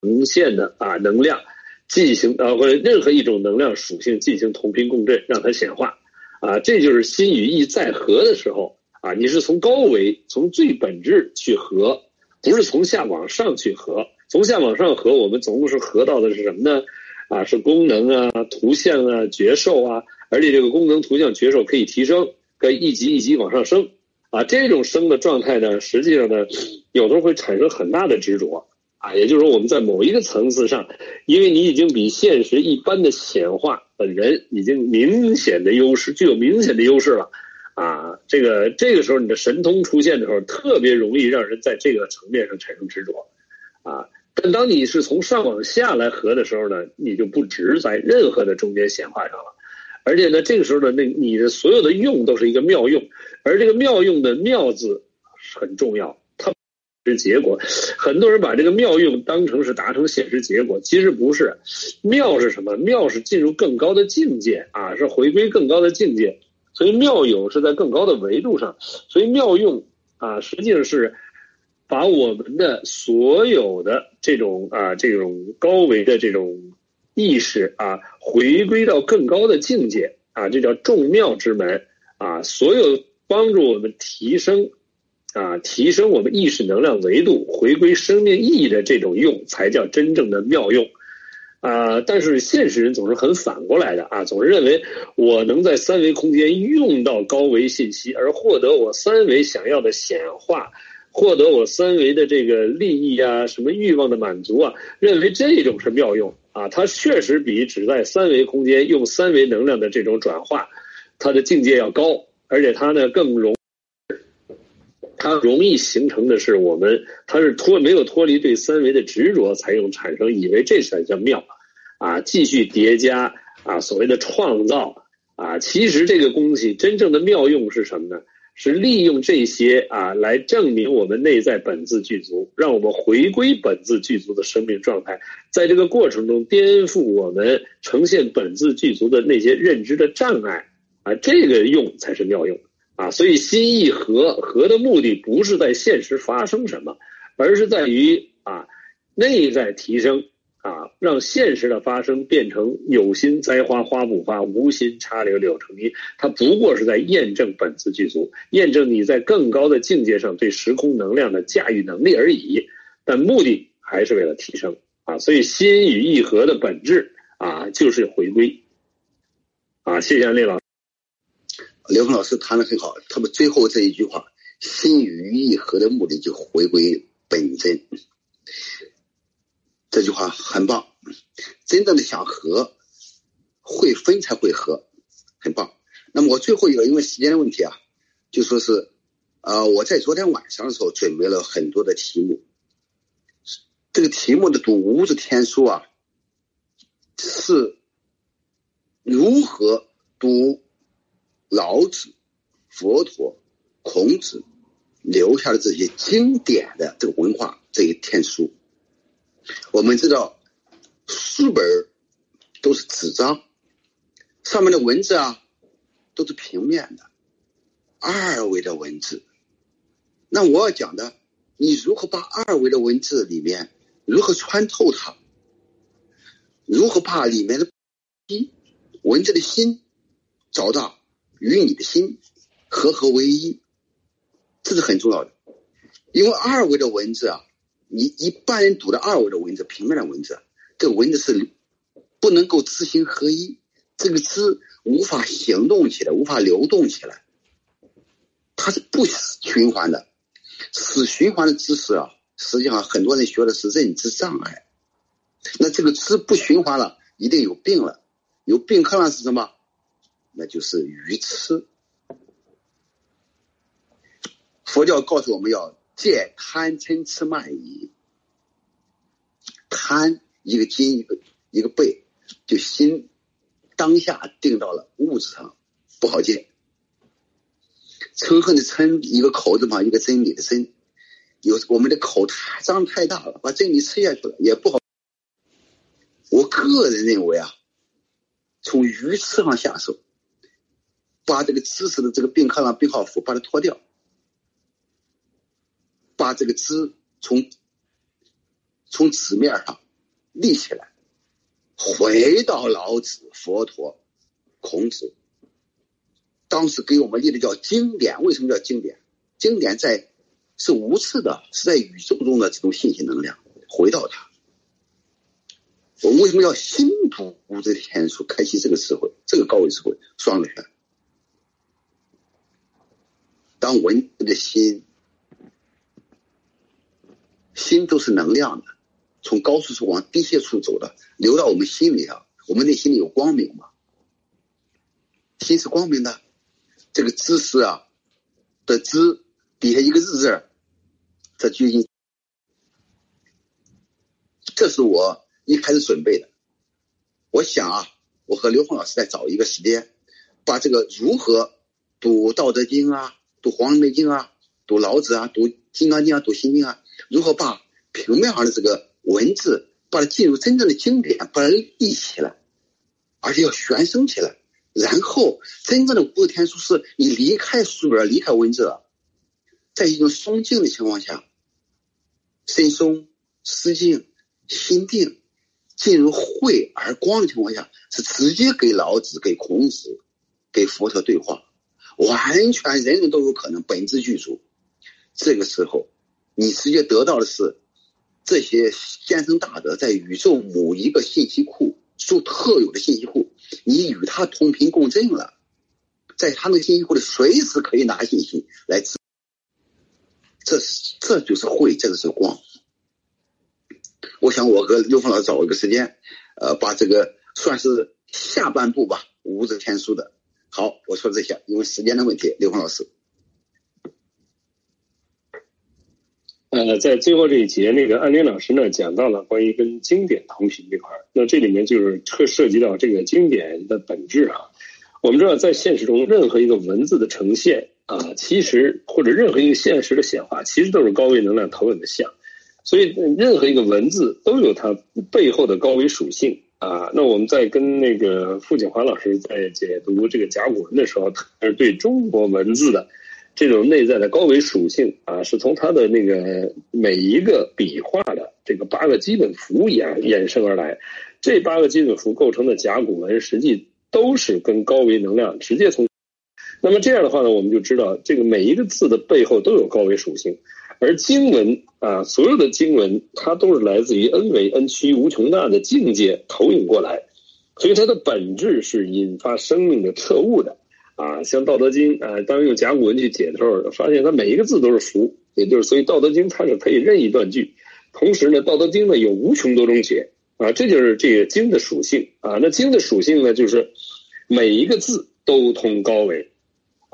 呈现的啊能量进行啊或者任何一种能量属性进行同频共振，让它显化啊，这就是心与意在合的时候啊，你是从高维从最本质去合，不是从下往上去合。从下往上合，我们总共是合到的是什么呢？啊，是功能啊、图像啊、觉受啊，而且这个功能、图像、觉受可以提升，可以一级一级往上升。啊，这种升的状态呢，实际上呢，有的时候会产生很大的执着，啊，也就是说我们在某一个层次上，因为你已经比现实一般的显化本人已经明显的优势，具有明显的优势了，啊，这个这个时候你的神通出现的时候，特别容易让人在这个层面上产生执着，啊，但当你是从上往下来合的时候呢，你就不止在任何的中间显化上了，而且呢，这个时候呢，那你的所有的用都是一个妙用，而这个妙用的妙字很重要。是结果，很多人把这个妙用当成是达成现实结果，其实不是。妙是什么？妙是进入更高的境界啊，是回归更高的境界。所以妙有是在更高的维度上，所以妙用啊，实际上是把我们的所有的这种啊这种高维的这种意识啊，回归到更高的境界啊，这叫众妙之门啊，所有帮助我们提升。啊，提升我们意识能量维度，回归生命意义的这种用，才叫真正的妙用。啊，但是现实人总是很反过来的啊，总是认为我能在三维空间用到高维信息，而获得我三维想要的显化，获得我三维的这个利益啊，什么欲望的满足啊，认为这种是妙用啊。它确实比只在三维空间用三维能量的这种转化，它的境界要高，而且它呢更容。它容易形成的是我们，它是脱没有脱离对三维的执着，才用产生以为这才叫妙，啊，继续叠加啊，所谓的创造啊，其实这个东西真正的妙用是什么呢？是利用这些啊来证明我们内在本自具足，让我们回归本自具足的生命状态，在这个过程中颠覆我们呈现本自具足的那些认知的障碍啊，这个用才是妙用。啊，所以心意和和的目的不是在现实发生什么，而是在于啊内在提升啊，让现实的发生变成有心栽花花不发，无心插柳柳成荫。它不过是在验证本自具足，验证你在更高的境界上对时空能量的驾驭能力而已。但目的还是为了提升啊，所以心与意合的本质啊就是回归。啊，谢谢安利老师。刘峰老师谈的很好，他们最后这一句话“心与意合”的目的就回归本真，这句话很棒。真正的想和，会分才会合，很棒。那么我最后一个，因为时间的问题啊，就说是，呃，我在昨天晚上的时候准备了很多的题目，这个题目的读五字天书啊，是如何读？老子、佛陀、孔子留下的这些经典的这个文化这一天书，我们知道书本都是纸张，上面的文字啊都是平面的二维的文字。那我要讲的，你如何把二维的文字里面如何穿透它，如何把里面的心文字的心找到？与你的心合合为一，这是很重要的。因为二维的文字啊，你一般人读的二维的文字、平面的文字，这个文字是不能够知行合一，这个知无法行动起来，无法流动起来，它是不循环的。死循环的知识啊，实际上很多人学的是认知障碍。那这个知不循环了，一定有病了。有病看了是什么？那就是愚痴。佛教告诉我们要戒贪嗔痴慢疑。贪一个金一个一个背，就心当下定到了物质上，不好戒。嗔恨的嗔一个口字旁一个真理的真，有我们的口太张太大了，把真理吃下去了也不好。我个人认为啊，从愚痴上下手。把这个知识的这个病课上病号服把它脱掉，把这个知从从纸面上立起来，回到老子、佛陀、孔子，当时给我们立的叫经典。为什么叫经典？经典在是无次的，是在宇宙中的这种信息能量，回到它。我为什么要心读这天书，开启这个智慧，这个高维智慧，双了圈。当文字的心，心都是能量的，从高处往低些处走的，流到我们心里啊，我们内心里有光明嘛？心是光明的，这个知识啊的知底下一个日字，这究竟，这是我一开始准备的。我想啊，我和刘峰老师再找一个时间，把这个如何读《道德经》啊，读《黄帝内经》啊，读老子啊，读《金刚经》啊，读《心经》啊，如何把平面上的这个文字，把它进入真正的经典，把它立起来，而且要悬升起来。然后，真正的无字天书是你离开书本，离开文字了，在一种松静的情况下，身松、思静、心定，进入慧而光的情况下，是直接给老子、给孔子、给佛陀对话，完全人人都有可能本质具足。这个时候，你直接得到的是这些先生大德在宇宙某一个信息库。就特有的信息库，你与他同频共振了，在他那个信息库里，随时可以拿信息来。这是这就是慧，这个是光。我想我和刘峰老师找一个时间，呃，把这个算是下半部吧，无字天书的。好，我说这些，因为时间的问题，刘峰老师。呃，在最后这一节，那个安林老师呢讲到了关于跟经典同频这块儿，那这里面就是特涉及到这个经典的本质啊。我们知道，在现实中，任何一个文字的呈现啊，其实或者任何一个现实的显化，其实都是高维能量投影的像。所以，任何一个文字都有它背后的高维属性啊。那我们在跟那个傅景华老师在解读这个甲骨文的时候，他是对中国文字的。这种内在的高维属性啊，是从它的那个每一个笔画的这个八个基本符衍衍生而来。这八个基本符构成的甲骨文，实际都是跟高维能量直接从。那么这样的话呢，我们就知道这个每一个字的背后都有高维属性。而经文啊，所有的经文它都是来自于 n 维 n 趋无穷大的境界投影过来，所以它的本质是引发生命的彻悟的。啊，像《道德经》啊，当用甲骨文去解的时候，发现它每一个字都是符，也就是所以《道德经》它是可以任意断句。同时呢，《道德经》呢有无穷多种解啊，这就是这个经的属性啊。那经的属性呢，就是每一个字都通高维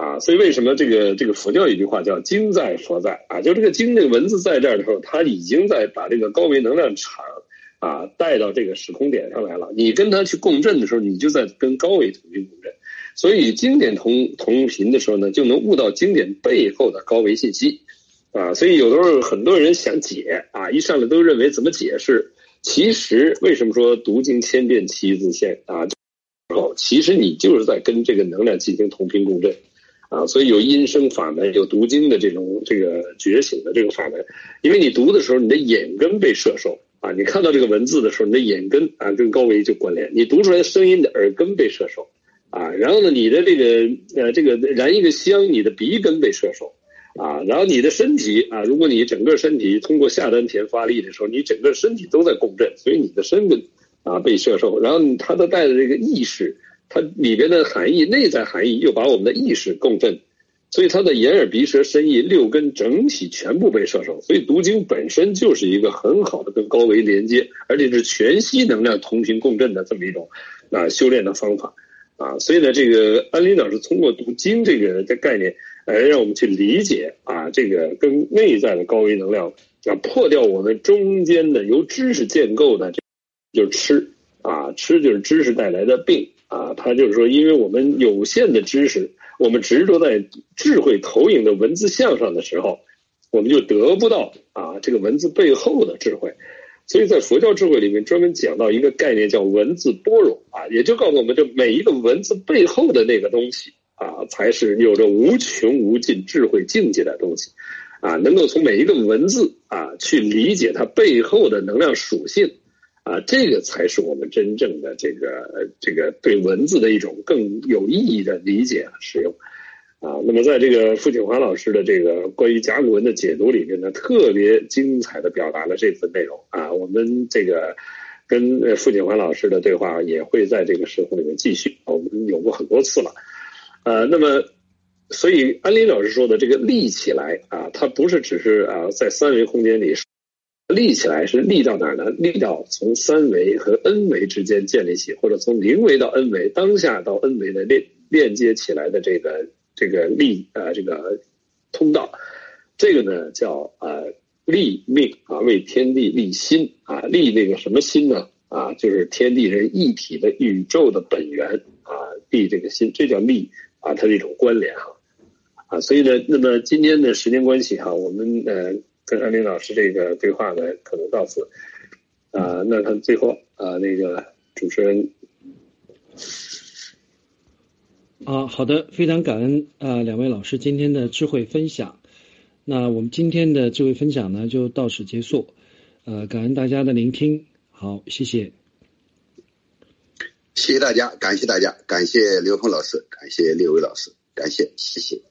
啊。所以为什么这个这个佛教有一句话叫“经在佛在”啊？就这个经这个文字在这儿的时候，它已经在把这个高维能量场啊带到这个时空点上来了。你跟它去共振的时候，你就在跟高维同频共振。所以经典同同频的时候呢，就能悟到经典背后的高维信息，啊，所以有的时候很多人想解啊，一上来都认为怎么解释？其实为什么说读经千遍其义自现啊？后其实你就是在跟这个能量进行同频共振，啊，所以有音声法门，有读经的这种这个觉醒的这个法门，因为你读的时候，你的眼根被摄受啊，你看到这个文字的时候，你的眼根啊跟高维就关联，你读出来的声音的耳根被摄受。啊，然后呢，你的这个呃，这个燃一个香，你的鼻根被摄受，啊，然后你的身体啊，如果你整个身体通过下丹田发力的时候，你整个身体都在共振，所以你的身根啊被摄受，然后它都带着这个意识，它里边的含义、内在含义又把我们的意识共振，所以它的眼耳鼻舌身意六根整体全部被摄受，所以读经本身就是一个很好的跟高维连接，而且是全息能量同频共振的这么一种啊修炼的方法。啊，所以呢，这个安林老师通过读经这个的概念，来让我们去理解啊，这个跟内在的高维能量，啊破掉我们中间的由知识建构的这，就是吃啊，吃就是知识带来的病啊。他就是说，因为我们有限的知识，我们执着在智慧投影的文字像上的时候，我们就得不到啊这个文字背后的智慧。所以在佛教智慧里面，专门讲到一个概念叫文字般若啊，也就告诉我们，这每一个文字背后的那个东西啊，才是有着无穷无尽智慧境界的东西，啊，能够从每一个文字啊去理解它背后的能量属性，啊，这个才是我们真正的这个这个对文字的一种更有意义的理解和使用。啊，那么在这个傅景华老师的这个关于甲骨文的解读里面呢，特别精彩的表达了这份内容啊。我们这个跟傅景华老师的对话也会在这个时空里面继续，我们有过很多次了。呃，那么所以安林老师说的这个立起来啊，它不是只是啊在三维空间里立起来是立到哪儿呢？立到从三维和 n 维之间建立起，或者从零维到 n 维，当下到 n 维的链链接起来的这个这个立啊这个通道，这个呢叫啊立命啊，为天地立心啊，立那个什么心呢？啊，就是天地人一体的宇宙的本源啊，立这个心，这叫立啊，它是一种关联哈啊，所以呢，那么今天的时间关系哈，我们呃。跟安林老师这个对话呢，可能到此啊，那他最后啊，那个主持人啊，好的，非常感恩啊，两位老师今天的智慧分享。那我们今天的智慧分享呢，就到此结束。呃，感恩大家的聆听，好，谢谢，谢谢大家，感谢大家，感谢刘鹏老师，感谢六位老师，感谢，谢谢。